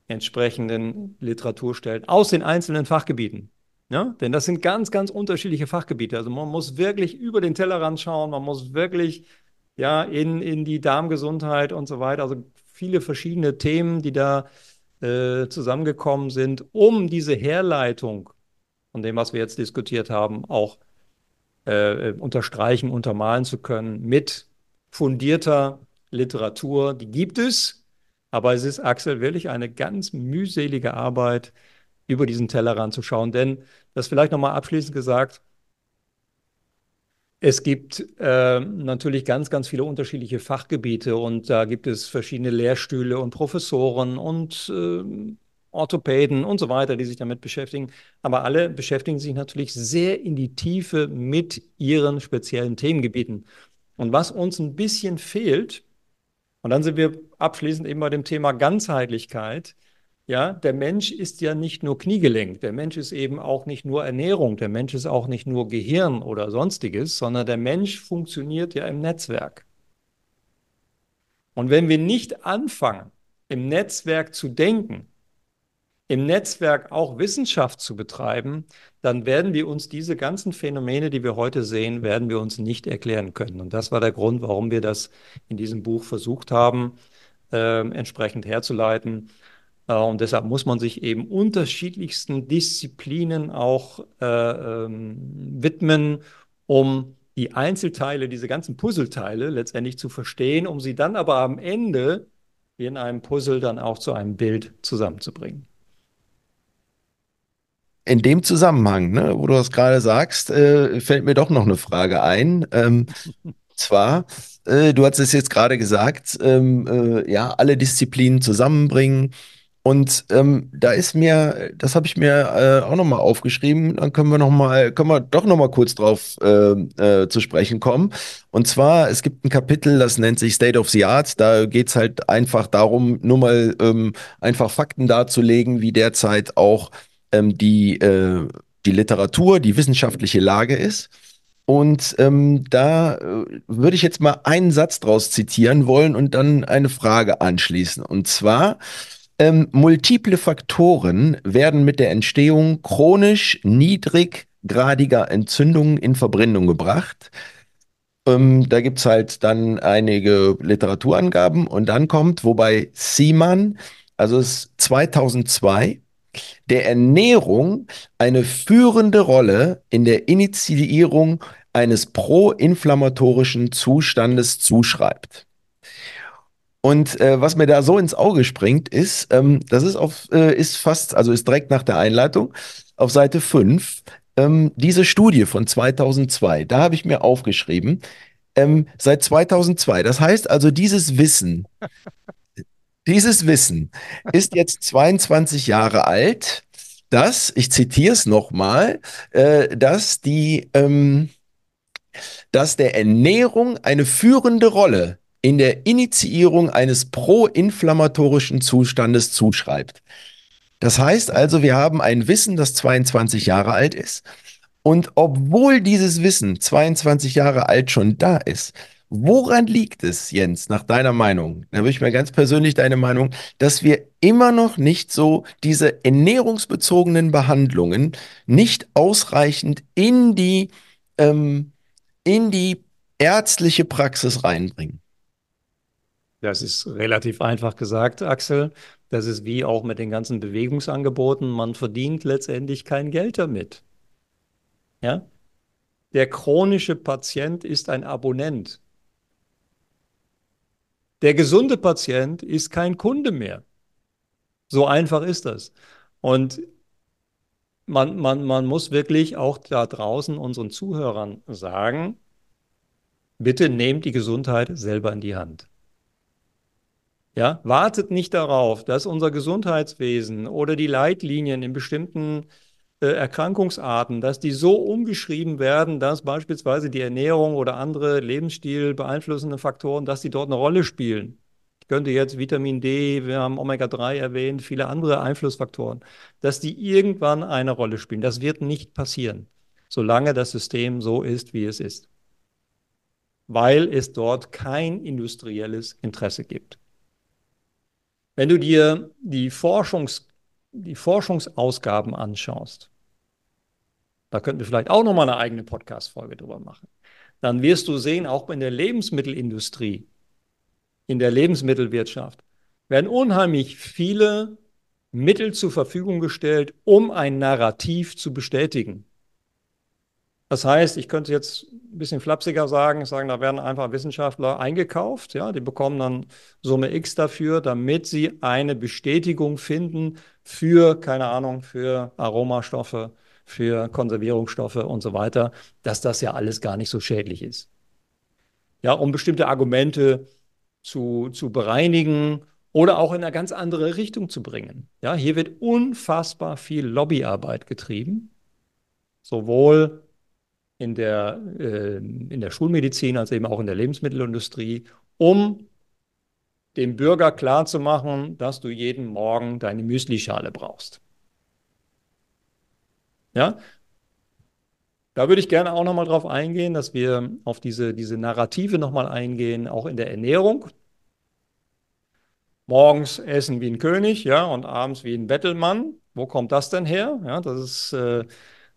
entsprechenden Literaturstellen aus den einzelnen Fachgebieten. Ja? Denn das sind ganz, ganz unterschiedliche Fachgebiete. Also man muss wirklich über den Tellerrand schauen, man muss wirklich ja, in, in die Darmgesundheit und so weiter. Also viele verschiedene Themen, die da äh, zusammengekommen sind, um diese Herleitung von dem, was wir jetzt diskutiert haben, auch äh, unterstreichen, untermalen zu können mit fundierter Literatur. Die gibt es, aber es ist, Axel, wirklich eine ganz mühselige Arbeit, über diesen Tellerrand zu schauen. Denn, das vielleicht nochmal abschließend gesagt, es gibt äh, natürlich ganz, ganz viele unterschiedliche Fachgebiete und da gibt es verschiedene Lehrstühle und Professoren und äh, Orthopäden und so weiter, die sich damit beschäftigen. Aber alle beschäftigen sich natürlich sehr in die Tiefe mit ihren speziellen Themengebieten. Und was uns ein bisschen fehlt, und dann sind wir abschließend eben bei dem Thema Ganzheitlichkeit, ja, der Mensch ist ja nicht nur Kniegelenk, der Mensch ist eben auch nicht nur Ernährung, der Mensch ist auch nicht nur Gehirn oder sonstiges, sondern der Mensch funktioniert ja im Netzwerk. Und wenn wir nicht anfangen, im Netzwerk zu denken, im Netzwerk auch Wissenschaft zu betreiben, dann werden wir uns diese ganzen Phänomene, die wir heute sehen, werden wir uns nicht erklären können. Und das war der Grund, warum wir das in diesem Buch versucht haben, äh, entsprechend herzuleiten. Äh, und deshalb muss man sich eben unterschiedlichsten Disziplinen auch äh, ähm, widmen, um die Einzelteile, diese ganzen Puzzleteile letztendlich zu verstehen, um sie dann aber am Ende in einem Puzzle dann auch zu einem Bild zusammenzubringen. In dem Zusammenhang, ne, wo du das gerade sagst, äh, fällt mir doch noch eine Frage ein. Ähm, zwar, äh, du hast es jetzt gerade gesagt, ähm, äh, ja, alle Disziplinen zusammenbringen und ähm, da ist mir, das habe ich mir äh, auch nochmal aufgeschrieben, dann können wir noch mal, können wir doch nochmal kurz drauf äh, äh, zu sprechen kommen. Und zwar, es gibt ein Kapitel, das nennt sich State of the Art. Da geht's halt einfach darum, nur mal ähm, einfach Fakten darzulegen, wie derzeit auch ähm, die, äh, die Literatur, die wissenschaftliche Lage ist. Und ähm, da äh, würde ich jetzt mal einen Satz draus zitieren wollen und dann eine Frage anschließen. Und zwar, ähm, multiple Faktoren werden mit der Entstehung chronisch niedriggradiger Entzündungen in Verbindung gebracht. Ähm, da gibt es halt dann einige Literaturangaben und dann kommt, wobei Siemann, also es 2002, der Ernährung eine führende Rolle in der Initiierung eines proinflammatorischen Zustandes zuschreibt. Und äh, was mir da so ins Auge springt, ist, ähm, das ist auf, äh, ist fast, also ist direkt nach der Einleitung auf Seite 5, ähm, diese Studie von 2002, da habe ich mir aufgeschrieben, ähm, seit 2002. Das heißt also, dieses Wissen, dieses Wissen ist jetzt 22 Jahre alt, dass, ich zitiere es nochmal, äh, dass die, ähm, dass der Ernährung eine führende Rolle in der Initiierung eines proinflammatorischen Zustandes zuschreibt. Das heißt also, wir haben ein Wissen, das 22 Jahre alt ist. Und obwohl dieses Wissen 22 Jahre alt schon da ist, woran liegt es, Jens, nach deiner Meinung? Da würde ich mir ganz persönlich deine Meinung, dass wir immer noch nicht so diese ernährungsbezogenen Behandlungen nicht ausreichend in die, ähm, in die ärztliche Praxis reinbringen. Das ist relativ einfach gesagt, Axel. Das ist wie auch mit den ganzen Bewegungsangeboten. Man verdient letztendlich kein Geld damit. Ja? Der chronische Patient ist ein Abonnent. Der gesunde Patient ist kein Kunde mehr. So einfach ist das. Und man, man, man muss wirklich auch da draußen unseren Zuhörern sagen, bitte nehmt die Gesundheit selber in die Hand. Ja, wartet nicht darauf, dass unser Gesundheitswesen oder die Leitlinien in bestimmten äh, Erkrankungsarten, dass die so umgeschrieben werden, dass beispielsweise die Ernährung oder andere Lebensstil beeinflussende Faktoren, dass die dort eine Rolle spielen. Ich könnte jetzt Vitamin D, wir haben Omega-3 erwähnt, viele andere Einflussfaktoren, dass die irgendwann eine Rolle spielen. Das wird nicht passieren, solange das System so ist, wie es ist, weil es dort kein industrielles Interesse gibt. Wenn du dir die, Forschungs, die Forschungsausgaben anschaust, da könnten wir vielleicht auch nochmal eine eigene Podcast-Folge drüber machen, dann wirst du sehen, auch in der Lebensmittelindustrie, in der Lebensmittelwirtschaft, werden unheimlich viele Mittel zur Verfügung gestellt, um ein Narrativ zu bestätigen. Das heißt, ich könnte jetzt ein bisschen flapsiger sagen, sagen, da werden einfach Wissenschaftler eingekauft, ja, die bekommen dann Summe X dafür, damit sie eine Bestätigung finden für, keine Ahnung, für Aromastoffe, für Konservierungsstoffe und so weiter, dass das ja alles gar nicht so schädlich ist. Ja, um bestimmte Argumente zu, zu bereinigen oder auch in eine ganz andere Richtung zu bringen. Ja, hier wird unfassbar viel Lobbyarbeit getrieben, sowohl in der, äh, in der Schulmedizin als eben auch in der Lebensmittelindustrie, um dem Bürger klarzumachen, dass du jeden Morgen deine Müslischale brauchst. Ja, da würde ich gerne auch nochmal drauf eingehen, dass wir auf diese, diese Narrative nochmal eingehen, auch in der Ernährung. Morgens essen wie ein König, ja, und abends wie ein Bettelmann. Wo kommt das denn her? Ja, das ist äh,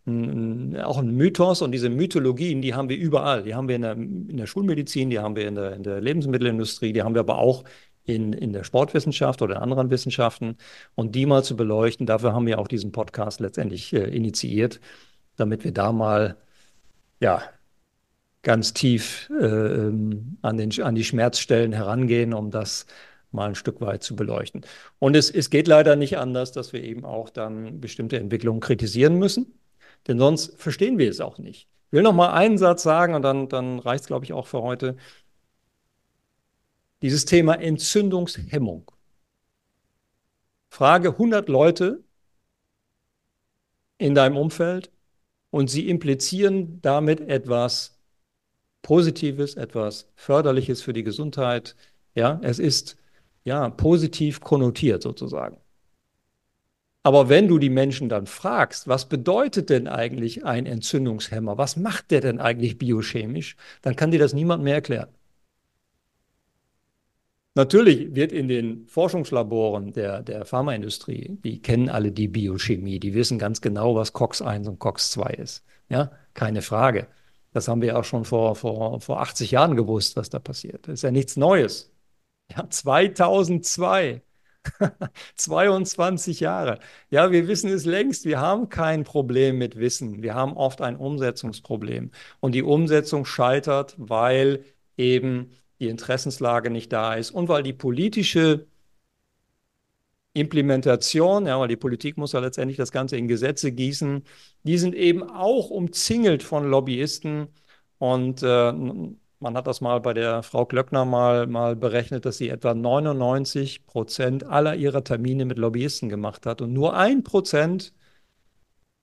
auch ein Mythos und diese Mythologien, die haben wir überall. Die haben wir in der, in der Schulmedizin, die haben wir in der, in der Lebensmittelindustrie, die haben wir aber auch in, in der Sportwissenschaft oder in anderen Wissenschaften und die mal zu beleuchten. Dafür haben wir auch diesen Podcast letztendlich äh, initiiert, damit wir da mal ja, ganz tief äh, ähm, an, den, an die Schmerzstellen herangehen, um das mal ein Stück weit zu beleuchten. Und es, es geht leider nicht anders, dass wir eben auch dann bestimmte Entwicklungen kritisieren müssen, denn sonst verstehen wir es auch nicht. Ich will noch mal einen Satz sagen und dann, dann reicht es, glaube ich, auch für heute. Dieses Thema Entzündungshemmung. Frage 100 Leute in deinem Umfeld und sie implizieren damit etwas Positives, etwas Förderliches für die Gesundheit. Ja, es ist ja positiv konnotiert sozusagen. Aber wenn du die Menschen dann fragst, was bedeutet denn eigentlich ein Entzündungshemmer? Was macht der denn eigentlich biochemisch? Dann kann dir das niemand mehr erklären. Natürlich wird in den Forschungslaboren der, der Pharmaindustrie, die kennen alle die Biochemie, die wissen ganz genau, was COX-1 und COX-2 ist. Ja, keine Frage. Das haben wir auch schon vor, vor, vor 80 Jahren gewusst, was da passiert. Das ist ja nichts Neues. Ja, 2002. 22 Jahre. Ja, wir wissen es längst. Wir haben kein Problem mit Wissen. Wir haben oft ein Umsetzungsproblem. Und die Umsetzung scheitert, weil eben die Interessenslage nicht da ist und weil die politische Implementation, ja, weil die Politik muss ja letztendlich das Ganze in Gesetze gießen, die sind eben auch umzingelt von Lobbyisten und äh, man hat das mal bei der Frau Glöckner mal, mal berechnet, dass sie etwa 99 Prozent aller ihrer Termine mit Lobbyisten gemacht hat und nur ein Prozent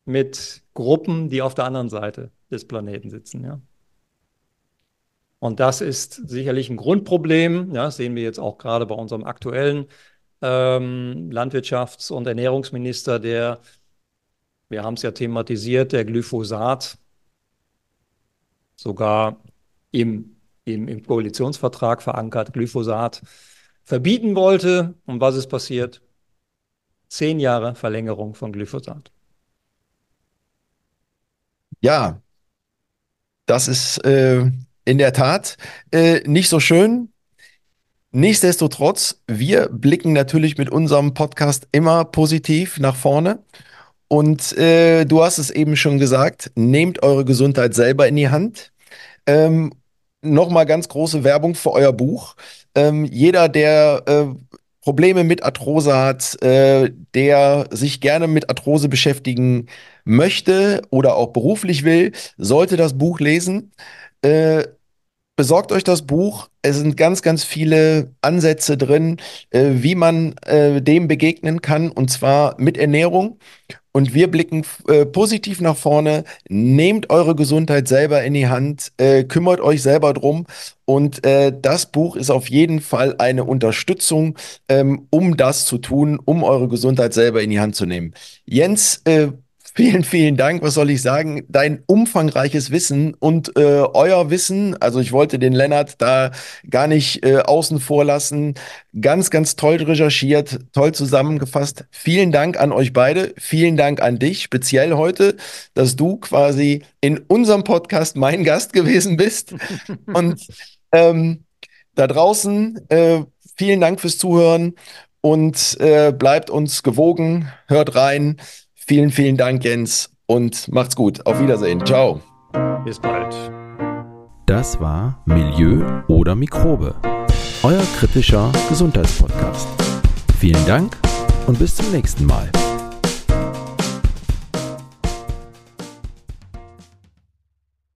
mit Gruppen, die auf der anderen Seite des Planeten sitzen. Ja. Und das ist sicherlich ein Grundproblem. Ja, das sehen wir jetzt auch gerade bei unserem aktuellen ähm, Landwirtschafts- und Ernährungsminister, der, wir haben es ja thematisiert, der Glyphosat sogar im, im, im Koalitionsvertrag verankert, Glyphosat verbieten wollte. Und was ist passiert? Zehn Jahre Verlängerung von Glyphosat. Ja, das ist äh, in der Tat äh, nicht so schön. Nichtsdestotrotz, wir blicken natürlich mit unserem Podcast immer positiv nach vorne. Und äh, du hast es eben schon gesagt, nehmt eure Gesundheit selber in die Hand. Ähm, Nochmal ganz große Werbung für euer Buch. Ähm, jeder, der äh, Probleme mit Arthrose hat, äh, der sich gerne mit Arthrose beschäftigen möchte oder auch beruflich will, sollte das Buch lesen. Äh, besorgt euch das Buch. Es sind ganz, ganz viele Ansätze drin, äh, wie man äh, dem begegnen kann, und zwar mit Ernährung. Und wir blicken äh, positiv nach vorne. Nehmt eure Gesundheit selber in die Hand, äh, kümmert euch selber drum. Und äh, das Buch ist auf jeden Fall eine Unterstützung, ähm, um das zu tun, um eure Gesundheit selber in die Hand zu nehmen. Jens, äh, Vielen, vielen Dank. Was soll ich sagen? Dein umfangreiches Wissen und äh, euer Wissen, also ich wollte den Lennart da gar nicht äh, außen vor lassen. Ganz, ganz toll recherchiert, toll zusammengefasst. Vielen Dank an euch beide. Vielen Dank an dich, speziell heute, dass du quasi in unserem Podcast mein Gast gewesen bist. und ähm, da draußen, äh, vielen Dank fürs Zuhören und äh, bleibt uns gewogen, hört rein. Vielen, vielen Dank, Jens, und macht's gut. Auf Wiedersehen. Ciao. Bis bald. Das war Milieu oder Mikrobe, euer kritischer Gesundheitspodcast. Vielen Dank und bis zum nächsten Mal.